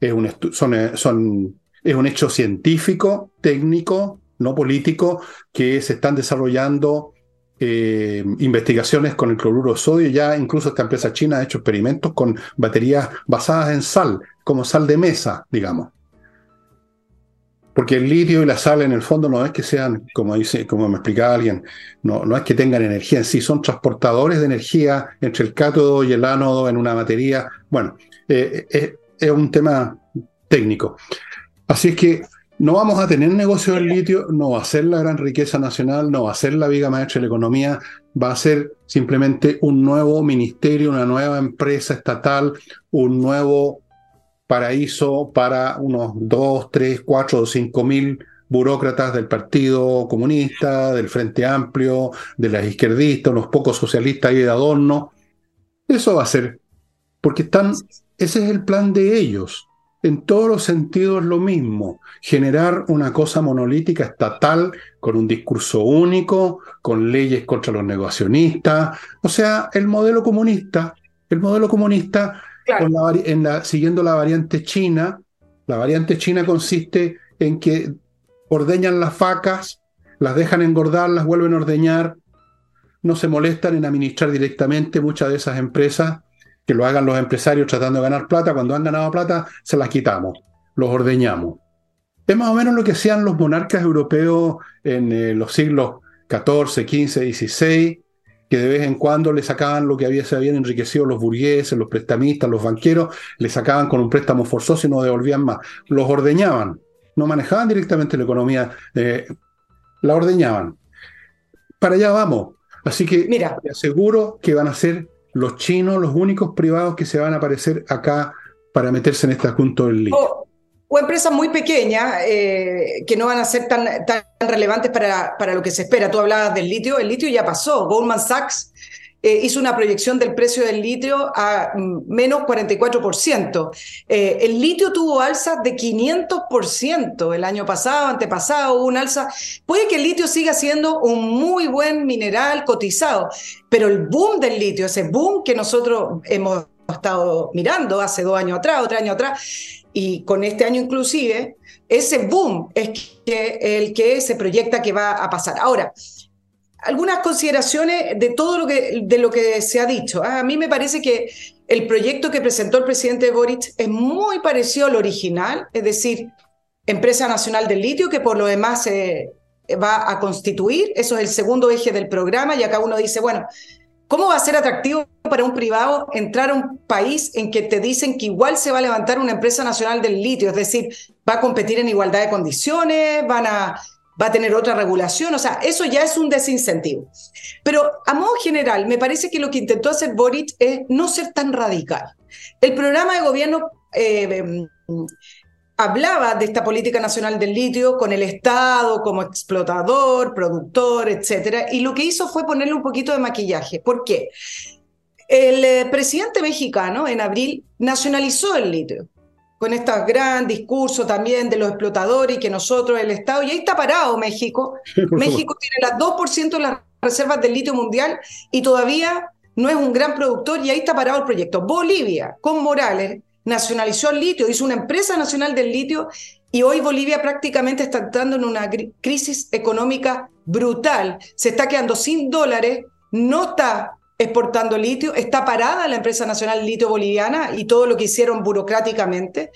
es un, son, son, es un hecho científico, técnico, no político, que se están desarrollando eh, investigaciones con el cloruro de sodio. Ya incluso esta empresa china ha hecho experimentos con baterías basadas en sal, como sal de mesa, digamos. Porque el litio y la sal en el fondo no es que sean, como, dice, como me explicaba alguien, no, no es que tengan energía en sí, son transportadores de energía entre el cátodo y el ánodo en una batería. Bueno, eh, eh, es un tema técnico. Así es que no vamos a tener negocio del litio, no va a ser la gran riqueza nacional, no va a ser la viga maestra de la economía, va a ser simplemente un nuevo ministerio, una nueva empresa estatal, un nuevo paraíso para unos 2, 3, 4 o 5 mil burócratas del Partido Comunista, del Frente Amplio, de las izquierdistas, unos pocos socialistas y de adorno. Eso va a ser, porque están, ese es el plan de ellos. En todos los sentidos lo mismo, generar una cosa monolítica estatal con un discurso único, con leyes contra los negacionistas, o sea, el modelo comunista, el modelo comunista en la, siguiendo la variante china, la variante china consiste en que ordeñan las vacas, las dejan engordar, las vuelven a ordeñar, no se molestan en administrar directamente muchas de esas empresas, que lo hagan los empresarios tratando de ganar plata, cuando han ganado plata se las quitamos, los ordeñamos. Es más o menos lo que hacían los monarcas europeos en eh, los siglos XIV, XV, XVI, que de vez en cuando le sacaban lo que había, se habían enriquecido los burgueses, los prestamistas, los banqueros, le sacaban con un préstamo forzoso y no devolvían más. Los ordeñaban, no manejaban directamente la economía, eh, la ordeñaban. Para allá vamos. Así que Mira. te aseguro que van a ser los chinos los únicos privados que se van a aparecer acá para meterse en este asunto del litio
o empresas muy pequeñas eh, que no van a ser tan, tan relevantes para, para, lo que se espera. Tú hablabas del litio, el litio ya pasó. Goldman Sachs eh, hizo una proyección del precio del litio a mm, menos 44%. Eh, el litio tuvo alzas de 500% el año pasado, antepasado, un alza. Puede que el litio siga siendo un muy buen mineral cotizado, pero el boom del litio, ese boom que nosotros hemos estado mirando hace dos años atrás, otro año atrás, y con este año inclusive, ese boom es que, el que se proyecta que va a pasar. Ahora, algunas consideraciones de todo lo que, de lo que se ha dicho. Ah, a mí me parece que el proyecto que presentó el presidente Boric es muy parecido al original, es decir, Empresa Nacional del Litio, que por lo demás se va a constituir. Eso es el segundo eje del programa y acá uno dice, bueno, ¿Cómo va a ser atractivo para un privado entrar a un país en que te dicen que igual se va a levantar una empresa nacional del litio? Es decir, va a competir en igualdad de condiciones, van a, va a tener otra regulación, o sea, eso ya es un desincentivo. Pero a modo general, me parece que lo que intentó hacer Boric es no ser tan radical. El programa de gobierno eh, hablaba de esta política nacional del litio con el Estado como explotador, productor, etcétera, y lo que hizo fue ponerle un poquito de maquillaje. ¿Por qué? El eh, presidente mexicano en abril nacionalizó el litio con este gran discurso también de los explotadores y que nosotros, el Estado, y ahí está parado México. México tiene las 2% de las reservas del litio mundial y todavía no es un gran productor y ahí está parado el proyecto. Bolivia, con Morales, nacionalizó el litio, hizo una empresa nacional del litio y hoy Bolivia prácticamente está entrando en una crisis económica brutal. Se está quedando sin dólares, no está exportando litio, está parada la empresa nacional litio boliviana y todo lo que hicieron burocráticamente.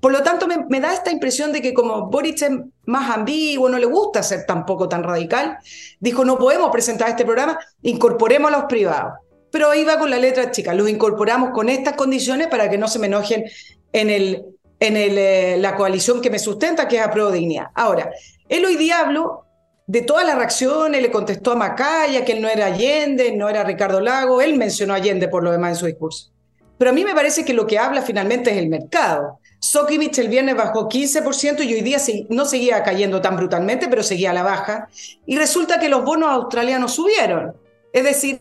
Por lo tanto, me, da esta impresión de que como Boric es más ambiguo, no le gusta ser tampoco tan radical, dijo, no podemos presentar este programa, incorporemos a los privados pero ahí va con la letra chica. Los incorporamos con estas condiciones para que no se me enojen en, el, en el, eh, la coalición que me sustenta, que es a Dignidad. Ahora, él hoy día habló de todas las reacciones, le contestó a Macaya que él no era Allende, no era Ricardo Lago, él mencionó a Allende por lo demás en su discurso. Pero a mí me parece que lo que habla finalmente es el mercado. Sokimich el viernes bajó 15% y hoy día no seguía cayendo tan brutalmente, pero seguía a la baja. Y resulta que los bonos australianos subieron. Es decir,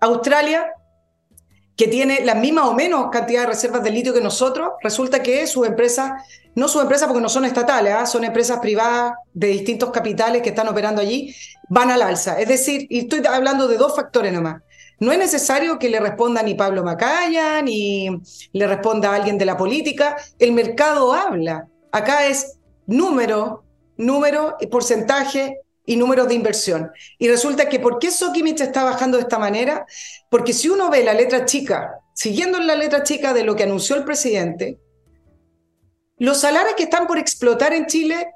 Australia, que tiene la misma o menos cantidad de reservas de litio que nosotros, resulta que sus empresas, no sus empresas porque no son estatales, ¿ah? son empresas privadas de distintos capitales que están operando allí, van al alza. Es decir, y estoy hablando de dos factores nomás. No es necesario que le responda ni Pablo Macaya, ni le responda alguien de la política. El mercado habla. Acá es número, número, porcentaje, y números de inversión. Y resulta que ¿por qué Sokimich está bajando de esta manera? Porque si uno ve la letra chica, siguiendo la letra chica de lo que anunció el presidente, los salarios que están por explotar en Chile,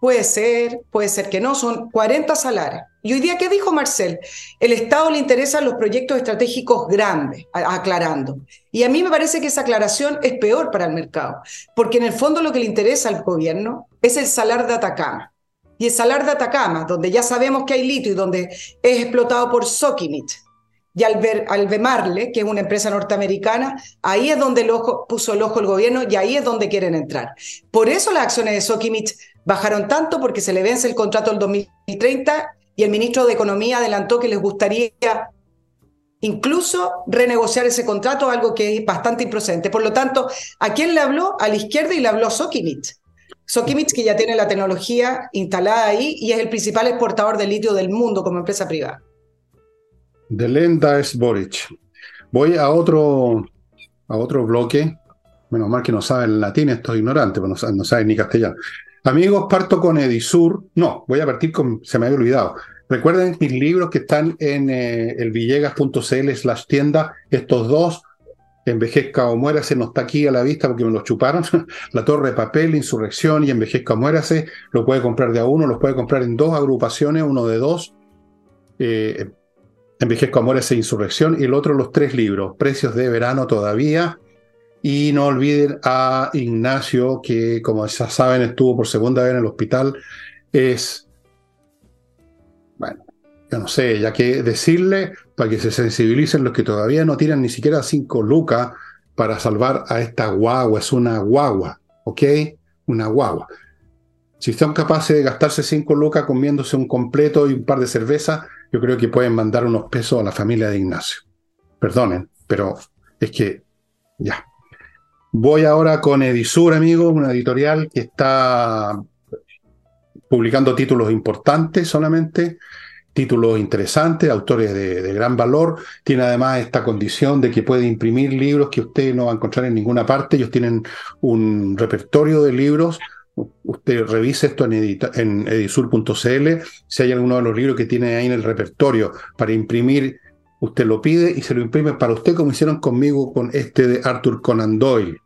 puede ser, puede ser que no, son 40 salarios. Y hoy día, ¿qué dijo Marcel? El Estado le interesan los proyectos estratégicos grandes, aclarando. Y a mí me parece que esa aclaración es peor para el mercado, porque en el fondo lo que le interesa al gobierno es el salar de Atacama y el salar de Atacama, donde ya sabemos que hay litio y donde es explotado por Sokimich, y Albemarle, que es una empresa norteamericana, ahí es donde el ojo, puso el ojo el gobierno y ahí es donde quieren entrar. Por eso las acciones de Sokimich bajaron tanto, porque se le vence el contrato el 2030 y el ministro de Economía adelantó que les gustaría incluso renegociar ese contrato, algo que es bastante improcedente. Por lo tanto, ¿a quién le habló? A la izquierda y le habló Sokimich. Sokimich, que ya tiene la tecnología instalada ahí y es el principal exportador de litio del mundo como empresa privada.
De lenta es Boric. Voy a otro, a otro bloque. Menos mal que no saben latín, estoy ignorante, pues no, saben ni castellano. Amigos, parto con Edisur. No, voy a partir con, se me había olvidado. Recuerden mis libros que están en eh, el villegas.cl slash tienda, estos dos, Envejezca o Muérase, no está aquí a la vista porque me los chuparon, [LAUGHS] La Torre de Papel, Insurrección y Envejezca o Muérase, lo puede comprar de a uno, los puede comprar en dos agrupaciones, uno de dos, eh, Envejezca o Muérase, Insurrección, y el otro los tres libros, Precios de Verano todavía, y no olviden a Ignacio, que como ya saben estuvo por segunda vez en el hospital. Es, bueno, yo no sé, ya que decirle para que se sensibilicen los que todavía no tiran ni siquiera cinco lucas para salvar a esta guagua. Es una guagua, ¿ok? Una guagua. Si están capaces de gastarse cinco lucas comiéndose un completo y un par de cervezas, yo creo que pueden mandar unos pesos a la familia de Ignacio. Perdonen, pero es que ya. Voy ahora con Edisur, amigos, una editorial que está publicando títulos importantes solamente, títulos interesantes, autores de, gran valor. Tiene además esta condición de que puede imprimir libros que usted no va a encontrar en ninguna parte. Ellos tienen un repertorio de libros. Usted revise esto en, en edisur.cl. Si hay alguno de los libros que tiene ahí en el repertorio para imprimir, usted lo pide y se lo imprime para usted, como hicieron conmigo con este de Arthur Conan Doyle.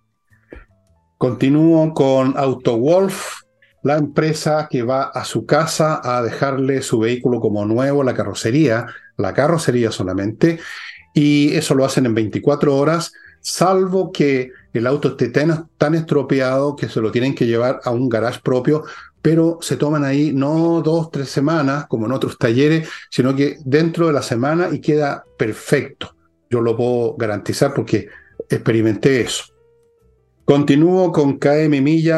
Continúo con AutoWolf, la empresa que va a su casa a dejarle su vehículo como nuevo, la carrocería, la carrocería solamente, y eso lo hacen en 24 horas, salvo que el auto esté tan, estropeado que se lo tienen que llevar a un garage propio, pero se toman ahí no dos, tres semanas, como en otros talleres, sino que dentro de la semana y queda perfecto. Yo lo puedo garantizar porque experimenté eso. Continúo con kmmilla.cl,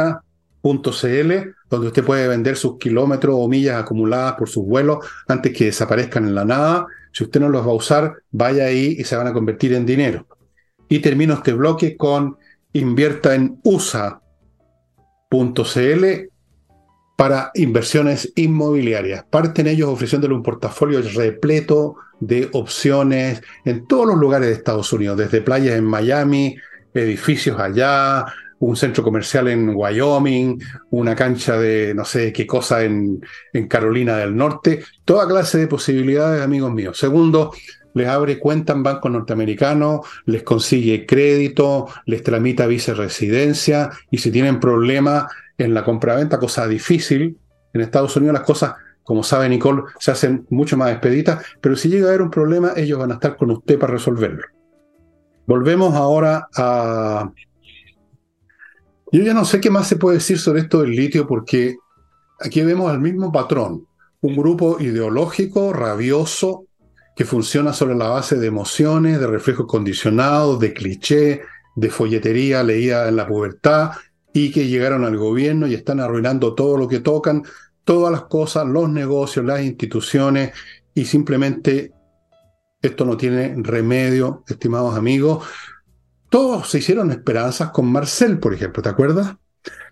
donde usted puede vender sus kilómetros o millas acumuladas por sus vuelos antes que desaparezcan en la nada. Si usted no los va a usar, vaya ahí y se van a convertir en dinero. Y termino este bloque con invierta en USA.cl para inversiones inmobiliarias. Parten ellos ofreciéndole un portafolio repleto de opciones en todos los lugares de Estados Unidos, desde playas en Miami, edificios allá, un centro comercial en Wyoming, una cancha de no sé qué cosa en, en Carolina del Norte, toda clase de posibilidades, amigos míos. Segundo, les abre cuenta en bancos norteamericanos, les consigue crédito, les tramita viceresidencia y si tienen problemas en la compraventa, cosa difícil, en Estados Unidos las cosas, como sabe Nicole, se hacen mucho más expeditas, pero si llega a haber un problema, ellos van a estar con usted para resolverlo. Volvemos ahora a... Yo ya no sé qué más se puede decir sobre esto del litio porque aquí vemos el mismo patrón, un grupo ideológico, rabioso, que funciona sobre la base de emociones, de reflejos condicionados, de cliché, de folletería leída en la pubertad y que llegaron al gobierno y están arruinando todo lo que tocan, todas las cosas, los negocios, las instituciones y simplemente esto no tiene remedio, estimados amigos. Todos se hicieron esperanzas con Marcel, por ejemplo, ¿te acuerdas?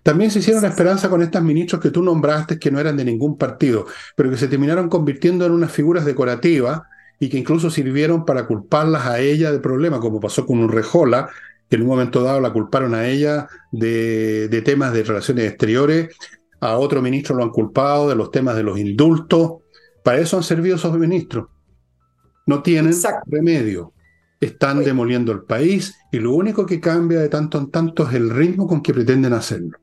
También se hicieron esperanzas con estas ministros que tú nombraste que no eran de ningún partido, pero que se terminaron convirtiendo en unas figuras decorativas y que incluso sirvieron para culparlas a ella de problemas, como pasó con Urrejola, que en un momento dado la culparon a ella de, de temas de relaciones exteriores, a otro ministro lo han culpado de los temas de los indultos. Para eso han servido esos ministros. No tienen remedio. Están demoliendo el país y lo único que cambia de tanto en tanto es el ritmo con que pretenden hacerlo.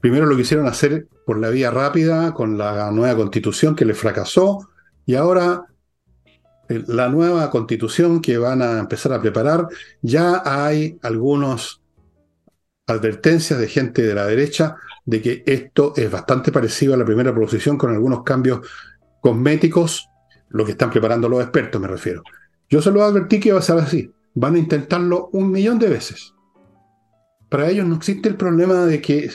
Primero lo quisieron hacer por la vía rápida, con la nueva constitución que les fracasó, y ahora la nueva constitución que van a empezar a preparar, ya hay algunas advertencias de gente de la derecha de que esto es bastante parecido a la primera proposición con algunos cambios cosméticos lo que están preparando los expertos, me refiero. Yo se lo advertí que va a ser así. Van a intentarlo un millón de veces. Para ellos no existe el problema de que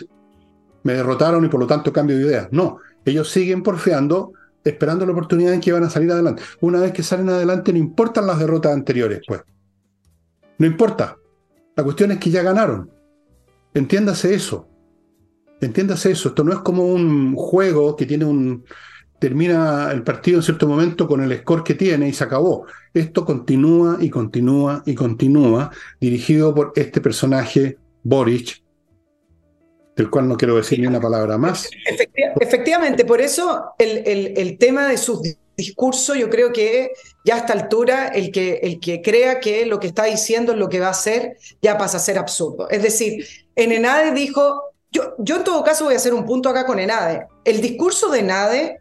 me derrotaron y por lo tanto cambio de idea. No, ellos siguen porfeando, esperando la oportunidad en que van a salir adelante. Una vez que salen adelante, no importan las derrotas anteriores, pues. No importa. La cuestión es que ya ganaron. Entiéndase eso. Entiéndase eso. Esto no es como un juego que tiene un, termina el partido en cierto momento con el score que tiene y se acabó. Esto continúa y continúa y continúa, dirigido por este personaje, Boric, del cual no quiero decir ni una palabra más.
Efectivamente, por eso el, el, el tema de sus discursos, yo creo que ya a esta altura el que, el que crea que lo que está diciendo es lo que va a hacer, ya pasa a ser absurdo. Es decir, en Enade dijo, yo, yo en todo caso voy a hacer un punto acá con Enade. El discurso de Enade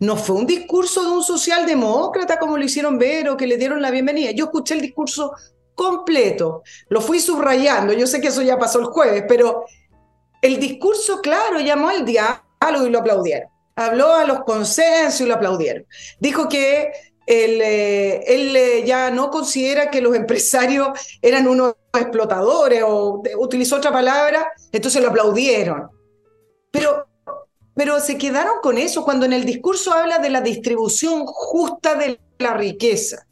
no fue un discurso de un socialdemócrata como lo hicieron ver o que le dieron la bienvenida. Yo escuché el discurso completo, lo fui subrayando, yo sé que eso ya pasó el jueves, pero el discurso, claro, llamó al diálogo y lo aplaudieron. Habló a los consensos y lo aplaudieron. Dijo que él, eh, él eh, ya no considera que los empresarios eran unos explotadores o utilizó otra palabra, entonces lo aplaudieron. Pero, pero se quedaron con eso cuando en el discurso habla de la distribución justa de la riqueza.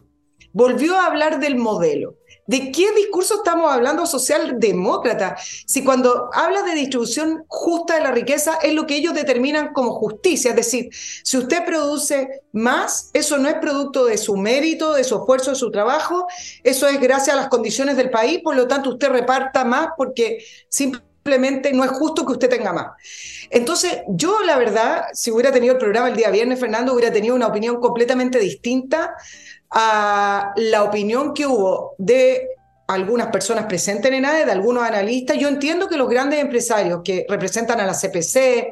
Volvió a hablar del modelo. ¿De qué discurso estamos hablando socialdemócrata? Si cuando habla de distribución justa de la riqueza es lo que ellos determinan como justicia, es decir, si usted produce más, eso no es producto de su mérito, de su esfuerzo, de su trabajo, eso es gracias a las condiciones del país, por lo tanto usted reparta más porque simplemente no es justo que usted tenga más. Entonces, yo la verdad, si hubiera tenido el programa el día viernes, Fernando, hubiera tenido una opinión completamente distinta a la opinión que hubo de algunas personas presentes en ENADE, de algunos analistas. Yo entiendo que los grandes empresarios que representan a la CPC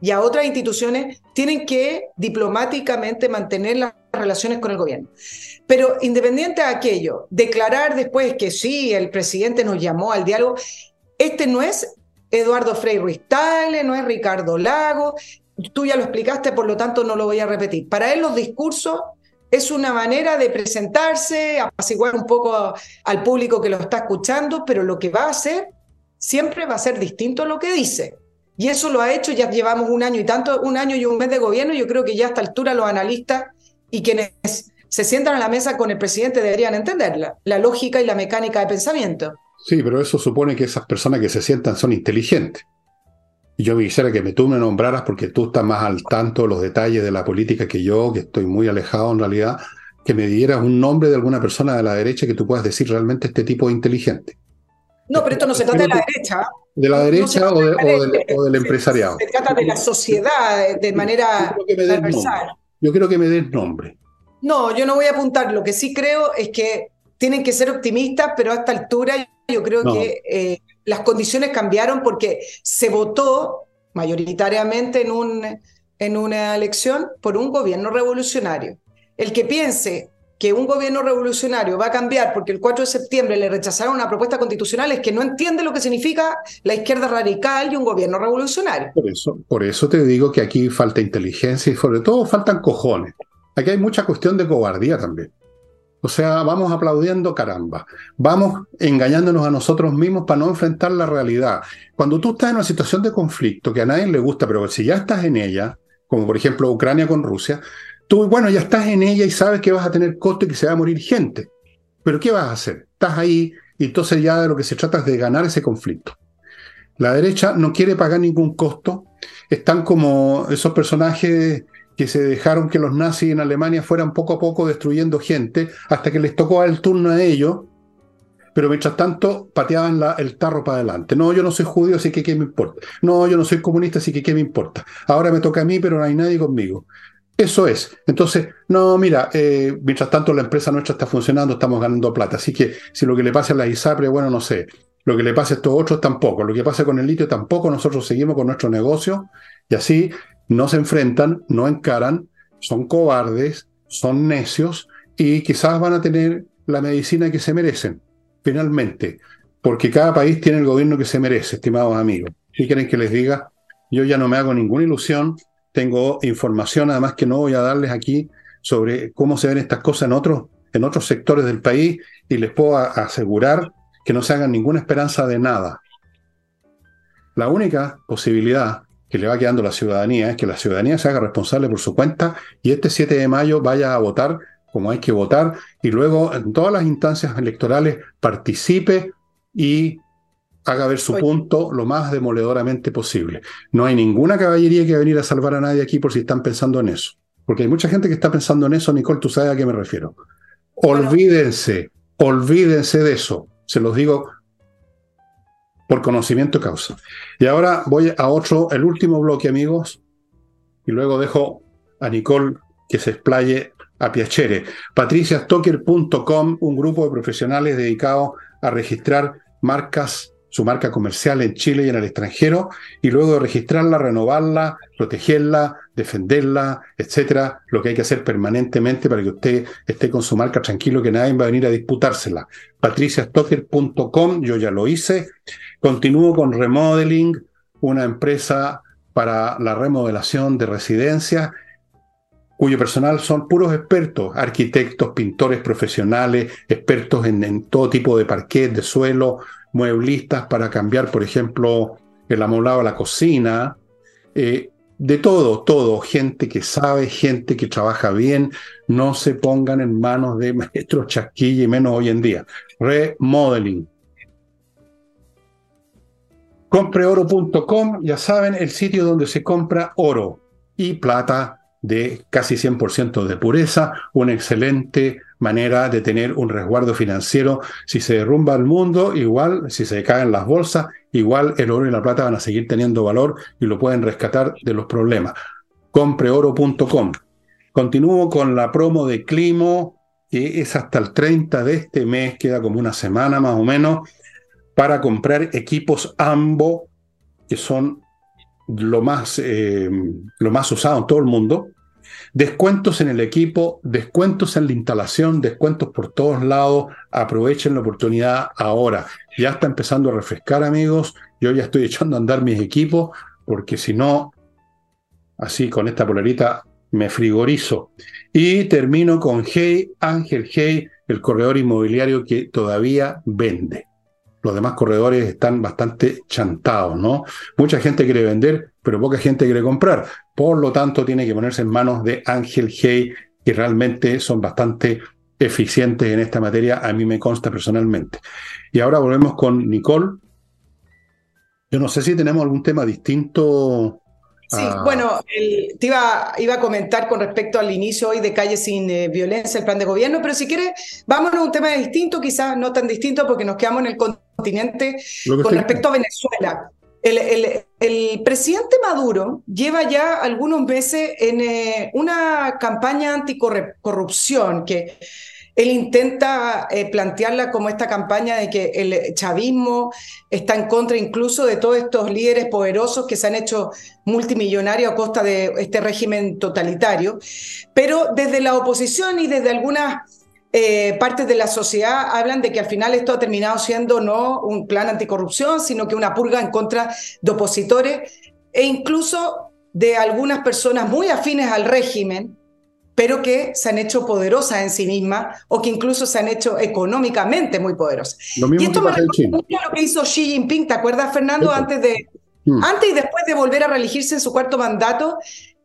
y a otras instituciones tienen que diplomáticamente mantener las relaciones con el gobierno. Pero independiente de aquello, declarar después que sí, el presidente nos llamó al diálogo, este no es Eduardo Frei Ruiz Tagle, no es Ricardo Lago, tú ya lo explicaste, por lo tanto no lo voy a repetir. Para él los discursos es una manera de presentarse, apaciguar un poco al público que lo está escuchando, pero lo que va a hacer siempre va a ser distinto a lo que dice. Y eso lo ha hecho, ya llevamos un año y tanto, un año y un mes de gobierno, yo creo que ya a esta altura los analistas y quienes se sientan a la mesa con el presidente deberían entenderla, la lógica y la mecánica de pensamiento.
Sí, pero eso supone que esas personas que se sientan son inteligentes. Y yo me quisiera que me tú me nombraras porque tú estás más al tanto de los detalles de la política que yo, que estoy muy alejado en realidad, que me dieras un nombre de alguna persona de la derecha que tú puedas decir realmente este tipo es inteligente.
No, pero esto no se trata de la derecha.
¿De la derecha o, del, empresariado?
Se, trata de la sociedad de manera
transversal. Yo quiero que me des nombre.
No, yo no voy a apuntar. Lo que sí creo es que tienen que ser optimistas, pero a esta altura yo creo que eh, las condiciones cambiaron porque se votó mayoritariamente en, un, en una elección por un gobierno revolucionario. El que piense que un gobierno revolucionario va a cambiar porque el 4 de septiembre le rechazaron una propuesta constitucional es que no entiende lo que significa la izquierda radical y un gobierno revolucionario.
Por eso, por eso te digo que aquí falta inteligencia y sobre todo faltan cojones. Aquí hay mucha cuestión de cobardía también. O sea, vamos aplaudiendo caramba, vamos engañándonos a nosotros mismos para no enfrentar la realidad. Cuando tú estás en una situación de conflicto que a nadie le gusta, pero si ya estás en ella, como por ejemplo Ucrania con Rusia, tú, bueno, ya estás en ella y sabes que vas a tener costo y que se va a morir gente. Pero ¿qué vas a hacer? Estás ahí y entonces ya de lo que se trata es de ganar ese conflicto. La derecha no quiere pagar ningún costo, están como esos personajes que se dejaron que los nazis en Alemania fueran poco a poco destruyendo gente hasta que les tocó el turno a ellos, pero mientras tanto pateaban el tarro para adelante. No, yo no soy judío, así que qué me importa. No, yo no soy comunista, así que qué me importa. Ahora me toca a mí, pero no hay nadie conmigo. Eso es. Entonces, no, mira, eh, mientras tanto la empresa nuestra está funcionando, estamos ganando plata. Así que si lo que le pasa a la ISAPRE, bueno, no sé. Lo que le pasa a estos otros tampoco. Lo que pasa con el litio tampoco. Nosotros seguimos con nuestro negocio y así no se enfrentan, no encaran, son cobardes, son necios y quizás van a tener la medicina que se merecen, finalmente, porque cada país tiene el gobierno que se merece, estimados amigos. Si quieren que les diga, yo ya no me hago ninguna ilusión, tengo información además que no voy a darles aquí sobre cómo se ven estas cosas en otros, en otros sectores del país y les puedo asegurar que no se hagan ninguna esperanza de nada. La única posibilidad que le va quedando a la ciudadanía es que la ciudadanía se haga responsable por su cuenta y este 7 de mayo vaya a votar como hay que votar y luego en todas las instancias electorales participe y haga ver su punto lo más demoledoramente posible. No hay ninguna caballería que va a venir a salvar a nadie aquí por si están pensando en eso. Porque hay mucha gente que está pensando en eso, Nicole, tú sabes a qué me refiero. Olvídense, olvídense de eso. Se los digo por conocimiento causa. Y ahora voy a otro, el último bloque, amigos, y luego dejo a Nicole que se explaye a Piacere. patriciastocker.com, un grupo de profesionales dedicados a registrar marcas su marca comercial en Chile y en el extranjero, y luego de registrarla, renovarla, protegerla, defenderla, etcétera, lo que hay que hacer permanentemente para que usted esté con su marca tranquilo, que nadie va a venir a disputársela. patriciastocker.com, yo ya lo hice. Continúo con Remodeling, una empresa para la remodelación de residencias cuyo personal son puros expertos, arquitectos, pintores profesionales, expertos en, en todo tipo de parquet, de suelo, mueblistas para cambiar, por ejemplo, el amoblado a la cocina, eh, de todo, todo, gente que sabe, gente que trabaja bien, no se pongan en manos de [LAUGHS] maestros chasquilla y menos hoy en día. Remodeling. Compreoro.com, ya saben, el sitio donde se compra oro y plata de casi 100% de pureza, una excelente manera de tener un resguardo financiero. Si se derrumba el mundo, igual, si se caen las bolsas, igual el oro y la plata van a seguir teniendo valor y lo pueden rescatar de los problemas. Compreoro.com. Continúo con la promo de Climo, que es hasta el 30 de este mes, queda como una semana más o menos, para comprar equipos AMBO, que son lo más, eh, lo más usado en todo el mundo, Descuentos en el equipo, descuentos en la instalación, descuentos por todos lados. Aprovechen la oportunidad ahora. Ya está empezando a refrescar, amigos. Yo ya estoy [LAUGHS] echando a andar mis equipos porque si no, así con esta polarita me frigorizo. Y termino con Hey, Ángel Hey, el corredor inmobiliario que todavía vende los demás corredores están bastante chantados, ¿no? Mucha gente quiere vender, pero poca gente quiere comprar. Por lo tanto, tiene que ponerse en manos de Ángel Hey, que realmente son bastante eficientes en esta materia, a mí me consta personalmente. Y ahora volvemos con Nicole. Yo no sé si tenemos algún tema distinto
Sí, ah. bueno, te iba, iba, a comentar con respecto al inicio hoy de Calle sin eh, Violencia, el plan de gobierno, pero si quieres, vámonos a un tema distinto, quizás no tan distinto, porque nos quedamos en el continente con respecto a Venezuela. El, el, presidente Maduro lleva ya algunos meses en eh, una campaña anticorrupción que él intenta eh, plantearla como esta campaña de que el chavismo está en contra incluso de todos estos líderes poderosos que se han hecho multimillonarios a costa de este régimen totalitario. Pero desde la oposición y desde algunas eh, partes de la sociedad hablan de que al final esto ha terminado siendo no un plan anticorrupción, sino que una purga en contra de opositores e incluso de algunas personas muy afines al régimen pero que se han hecho poderosas en sí mismas o que incluso se han hecho económicamente muy poderosas. y esto me recuerda lo que hizo Xi Jinping, ¿te acuerdas, Fernando? Antes, de, mm. antes y después de volver a reelegirse en su cuarto mandato,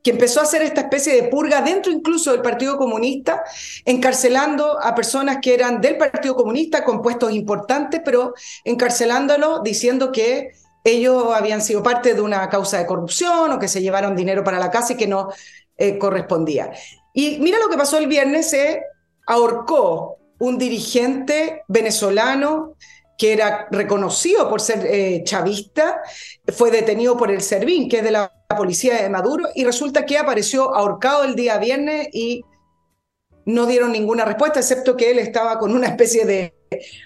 que empezó a hacer esta especie de purga dentro incluso del Partido Comunista, encarcelando a personas que eran del Partido Comunista con puestos importantes, pero encarcelándolos diciendo que ellos habían sido parte de una causa de corrupción o que se llevaron dinero para la casa y que no eh, correspondía. Y mira lo que pasó el viernes, se ahorcó un dirigente venezolano que era reconocido por ser eh, chavista, fue detenido por el Servín, que es de la policía de Maduro, y resulta que apareció ahorcado el día viernes y no dieron ninguna respuesta, excepto que él estaba con una especie de,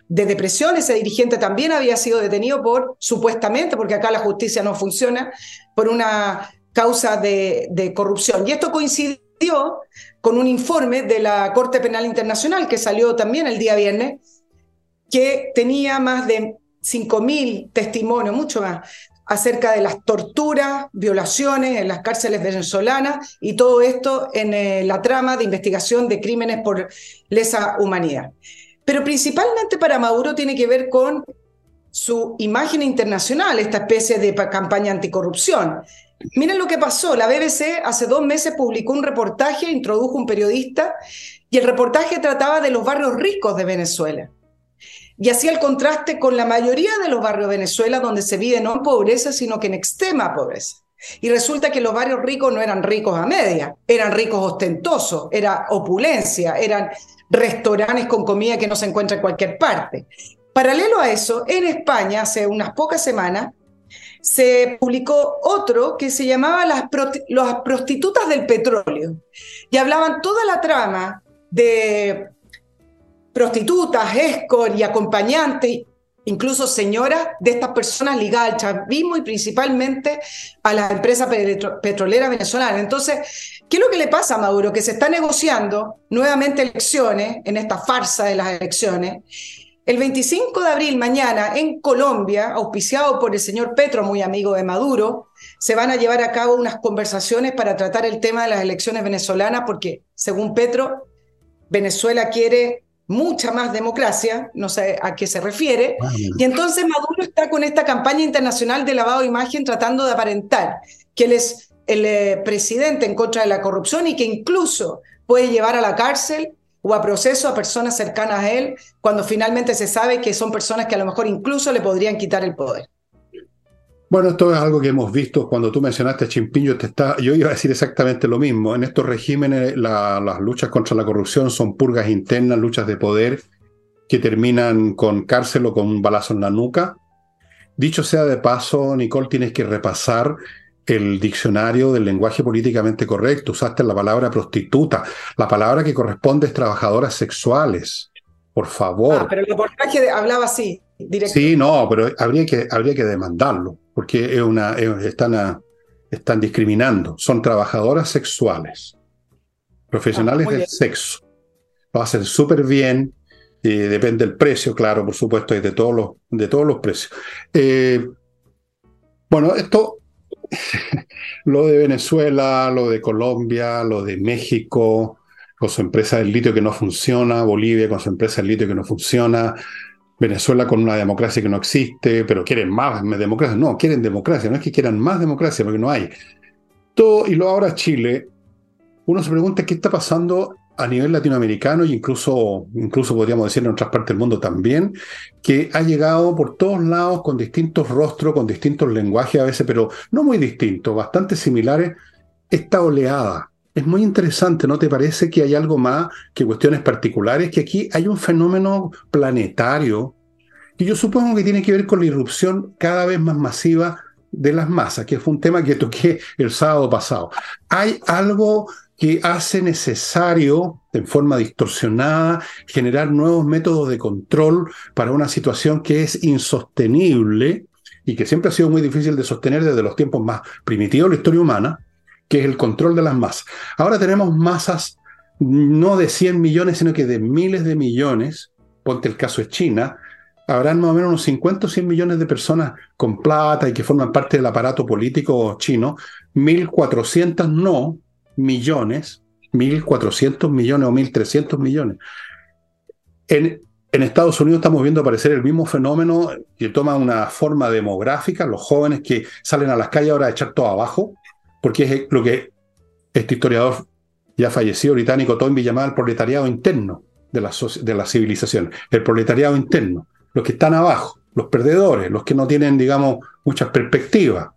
de depresión. Ese dirigente también había sido detenido por, supuestamente, porque acá la justicia no funciona, por una causa de, de corrupción. Y esto coincide con un informe de la Corte Penal Internacional que salió también el día viernes, que tenía más de 5.000 testimonios, mucho más, acerca de las torturas, violaciones en las cárceles venezolanas y todo esto en eh, la trama de investigación de crímenes por lesa humanidad. Pero principalmente para Maduro tiene que ver con su imagen internacional, esta especie de campaña anticorrupción. Miren lo que pasó. La BBC hace dos meses publicó un reportaje, introdujo un periodista, y el reportaje trataba de los barrios ricos de Venezuela. Y hacía el contraste con la mayoría de los barrios de Venezuela donde se vive no en pobreza, sino que en extrema pobreza. Y resulta que los barrios ricos no eran ricos a media, eran ricos ostentosos, era opulencia, eran restaurantes con comida que no se encuentra en cualquier parte. Paralelo a eso, en España, hace unas pocas semanas, se publicó otro que se llamaba las, prostitutas del petróleo y hablaban toda la trama de prostitutas, escort y acompañantes, incluso señoras de estas personas ligadas al chavismo y principalmente a las empresas petroleras venezolanas. Entonces, ¿qué es lo que le pasa a Maduro? Que se está negociando nuevamente elecciones, en esta farsa de las elecciones, el 25 de abril, mañana, en Colombia, auspiciado por el señor Petro, muy amigo de Maduro, se van a llevar a cabo unas conversaciones para tratar el tema de las elecciones venezolanas, porque, según Petro, Venezuela quiere mucha más democracia, no sé a qué se refiere, y entonces Maduro está con esta campaña internacional de lavado de imagen tratando de aparentar que él es el eh, presidente en contra de la corrupción y que incluso puede llevar a la cárcel o a proceso a personas cercanas a él cuando finalmente se sabe que son personas que a lo mejor incluso le podrían quitar el poder.
Bueno, esto es algo que hemos visto cuando tú mencionaste a Chimpillo, te está, yo iba a decir exactamente lo mismo. En estos regímenes las luchas contra la corrupción son purgas internas, luchas de poder que terminan con cárcel o con un balazo en la nuca. Dicho sea de paso, Nicole, tienes que repasar el diccionario del lenguaje políticamente correcto, usaste la palabra prostituta, la palabra que corresponde es trabajadoras sexuales. Por favor. Ah,
pero el reportaje hablaba así,
directo. Sí, no, pero habría que, habría que demandarlo, porque es una, están, están discriminando. Son trabajadoras sexuales, profesionales ah, del sexo. Lo hacen súper bien, y depende del precio, claro, por supuesto, y de todos los, de todos los precios. Eh, bueno, esto [LAUGHS] lo de Venezuela, lo de Colombia, lo de México, con su empresa del litio que no funciona, Bolivia con su empresa del litio que no funciona, Venezuela con una democracia que no existe, pero quieren más democracia. No, quieren democracia, no es que quieran más democracia, porque no hay. Todo, y luego ahora Chile, uno se pregunta qué está pasando a nivel latinoamericano e incluso, incluso podríamos decir en otras partes del mundo también, que ha llegado por todos lados con distintos rostros, con distintos lenguajes a veces, pero no muy distintos, bastante similares, esta oleada. Es muy interesante, ¿no te parece que hay algo más que cuestiones particulares? Que aquí hay un fenómeno planetario que yo supongo que tiene que ver con la irrupción cada vez más masiva de las masas, que fue un tema que toqué el sábado pasado. Hay algo que hace necesario, en forma distorsionada, generar nuevos métodos de control para una situación que es insostenible y que siempre ha sido muy difícil de sostener desde los tiempos más primitivos de la historia humana, que es el control de las masas. Ahora tenemos masas no de 100 millones, sino que de miles de millones, ponte el caso de China, habrán más o menos unos 50 o 100 millones de personas con plata y que forman parte del aparato político chino, 1.400 no, millones, 1.400 millones o 1.300 millones. En, en Estados Unidos estamos viendo aparecer el mismo fenómeno que toma una forma demográfica, los jóvenes que salen a las calles ahora a echar todo abajo, porque es lo que este historiador ya fallecido británico Toynbee llamaba el proletariado interno de la, de la civilización, el proletariado interno, los que están abajo, los perdedores, los que no tienen, digamos, muchas perspectivas.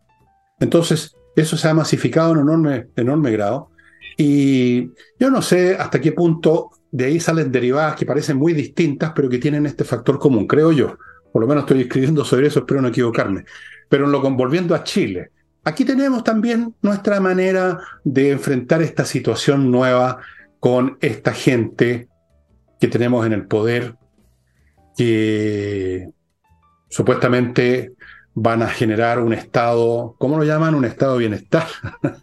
Entonces, eso se ha masificado en enorme, enorme grado. Y yo no sé hasta qué punto de ahí salen derivadas que parecen muy distintas, pero que tienen este factor común, creo yo. Por lo menos estoy escribiendo sobre eso, espero no equivocarme. Pero en lo volviendo a Chile, aquí tenemos también nuestra manera de enfrentar esta situación nueva con esta gente que tenemos en el poder, que supuestamente van a generar un estado, ¿cómo lo llaman? Un estado de bienestar.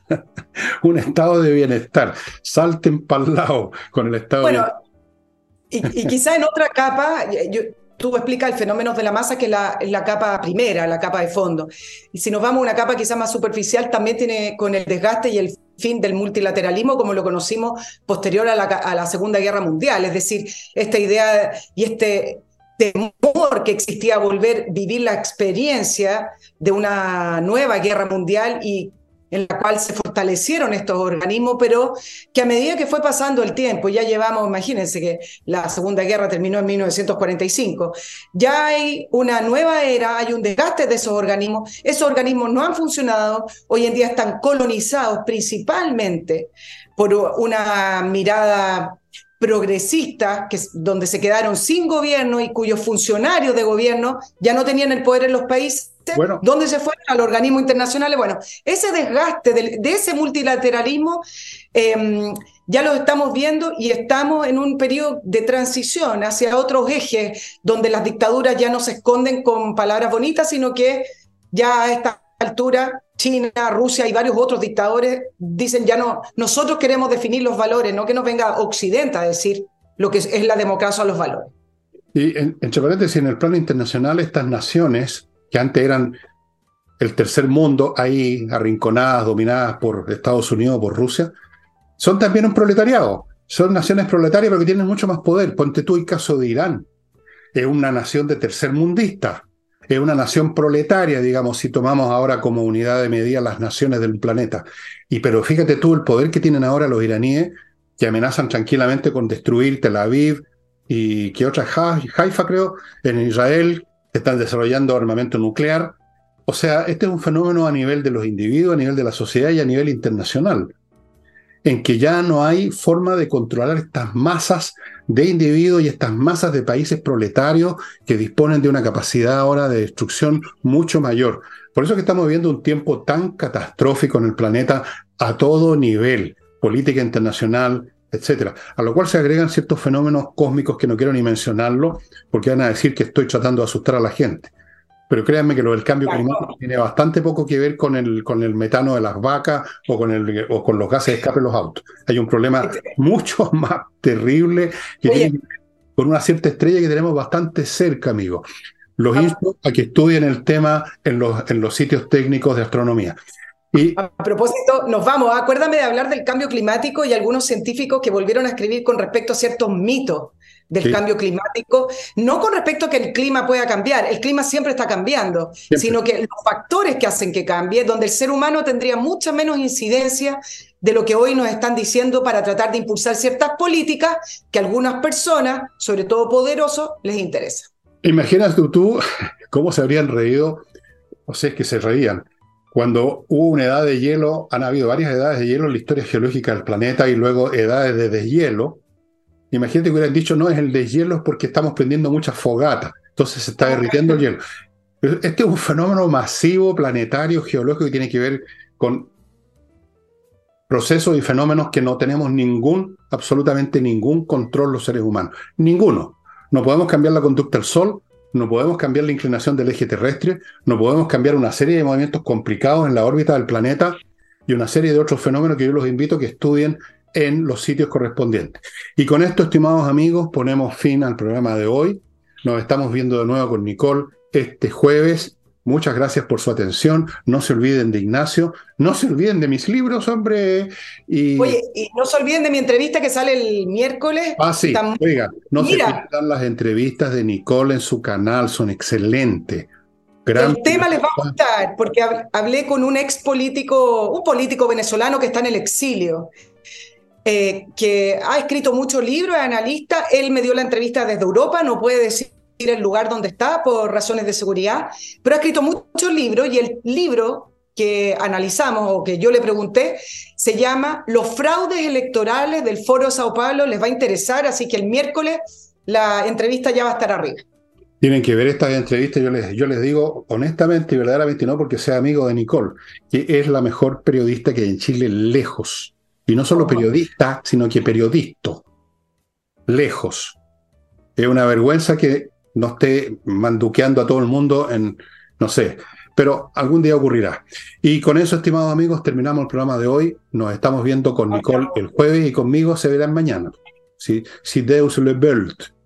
[LAUGHS] un estado de bienestar. Salten para el lado con el estado
bueno, de bienestar. Y, y quizá en otra capa, yo, tú explicas el fenómeno de la masa, que es la, la, capa primera, la capa de fondo. Y si nos vamos a una capa quizá más superficial, también tiene con el desgaste y el fin del multilateralismo como lo conocimos posterior a la, Segunda Guerra Mundial. Es decir, esta idea y este temor que existía volver a vivir la experiencia de una nueva guerra mundial y en la cual se fortalecieron estos organismos, pero que a medida que fue pasando el tiempo, ya llevamos, imagínense que la Segunda Guerra terminó en 1945, ya hay una nueva era, hay un desgaste de esos organismos, esos organismos no han funcionado, hoy en día están colonizados principalmente por una mirada progresistas, que, donde se quedaron sin gobierno y cuyos funcionarios de gobierno ya no tenían el poder en los países, bueno. donde se fueron al organismo internacional. Bueno, ese desgaste de, ese multilateralismo em, ya lo estamos viendo y estamos en un periodo de transición hacia otros ejes donde las dictaduras ya no se esconden con palabras bonitas, sino que ya a esta altura China, Rusia y varios otros dictadores dicen ya no, nosotros queremos definir los valores, no que nos venga Occidente a decir lo que es, la democracia o los valores.
Y en, entre paréntesis, en el plano internacional, estas naciones que antes eran el tercer mundo, ahí arrinconadas, dominadas por Estados Unidos, por Rusia, son también un proletariado. Son naciones proletarias porque tienen mucho más poder. Ponte tú el caso de Irán. Es una nación de tercer mundista es una nación proletaria, digamos, si tomamos ahora como unidad de medida las naciones del planeta. Y pero fíjate tú el poder que tienen ahora los iraníes, que amenazan tranquilamente con destruir Tel Aviv y que otras, Haifa creo, en Israel, están desarrollando armamento nuclear. O sea, este es un fenómeno a nivel de los individuos, a nivel de la sociedad y a nivel internacional en que ya no hay forma de controlar estas masas de individuos y estas masas de países proletarios que disponen de una capacidad ahora de destrucción mucho mayor. Por eso que estamos viviendo un tiempo tan catastrófico en el planeta a todo nivel, política internacional, etcétera. A lo cual se agregan ciertos fenómenos cósmicos que no quiero ni mencionarlo, porque van a decir que estoy tratando de asustar a la gente. Pero créanme que lo del cambio climático tiene bastante poco que ver con el, con el metano de las vacas o con, el, o con los gases de escape de los autos. Hay un problema mucho [LAUGHS] más terrible que tiene con una cierta estrella que tenemos bastante cerca, amigo. Los ah. insto a que estudien el tema en los, en los sitios técnicos de astronomía.
Y... A propósito, nos vamos. Acuérdame de hablar del cambio climático y algunos científicos que volvieron a escribir con respecto a ciertos mitos del cambio climático, no con respecto a que el clima pueda cambiar, el clima siempre está cambiando, sino que los factores que hacen que cambie, donde el ser humano tendría mucha menos incidencia de lo que hoy nos están diciendo para tratar de impulsar ciertas políticas que a algunas personas, sobre todo poderosos, les interesa.
Imagínate tú [LAUGHS] cómo se habrían reído, o sea, es que se reían. Cuando hubo una edad de hielo, han habido varias edades de hielo en la historia geológica del planeta y luego edades de deshielo, Imagínate que hubieran dicho, no, es el deshielo es porque estamos prendiendo muchas fogatas, entonces se está derritiendo el hielo. Este es un fenómeno masivo, planetario, geológico, que tiene que ver con procesos y fenómenos que no tenemos ningún, absolutamente ningún control los seres humanos. Ninguno. No podemos cambiar la conducta del Sol, no podemos cambiar la inclinación del eje terrestre, no podemos cambiar una serie de movimientos complicados en la órbita del planeta y una serie de otros fenómenos que yo los invito a que estudien en los sitios correspondientes. Y con esto, estimados amigos, ponemos fin al programa de hoy. Nos estamos viendo de nuevo con Nicole este jueves. Muchas gracias por su atención. No se olviden de Ignacio. No se olviden de mis libros, hombre.
Y... Oye, y no se olviden de mi entrevista que sale el miércoles.
Ah, sí. Oiga, no se pierdan las entrevistas de Nicole en su canal. Son excelentes.
el tema les va a gustar porque hablé con un ex político, un político venezolano que está en el exilio eh, que ha escrito muchos libros, es analista. Él me dio la entrevista desde Europa, no puede decir el lugar donde está por razones de seguridad, pero ha escrito muchos libros y el libro que analizamos o que yo le pregunté se llama Los fraudes electorales del Foro Sao Paulo. Les va a interesar, así que el miércoles la entrevista ya va a estar arriba.
Tienen que ver esta entrevista, yo les, yo les digo honestamente y verdaderamente no porque sea amigo de Nicole, que es la mejor periodista que hay en Chile lejos. Y no solo periodista, sino que periodista. Lejos. Es una vergüenza que no esté manduqueando a todo el mundo en, no sé, pero algún día ocurrirá. Y con eso, estimados amigos, terminamos el programa de hoy. Nos estamos viendo con Nicole el jueves y conmigo se verán mañana. Si, si Deus le veut.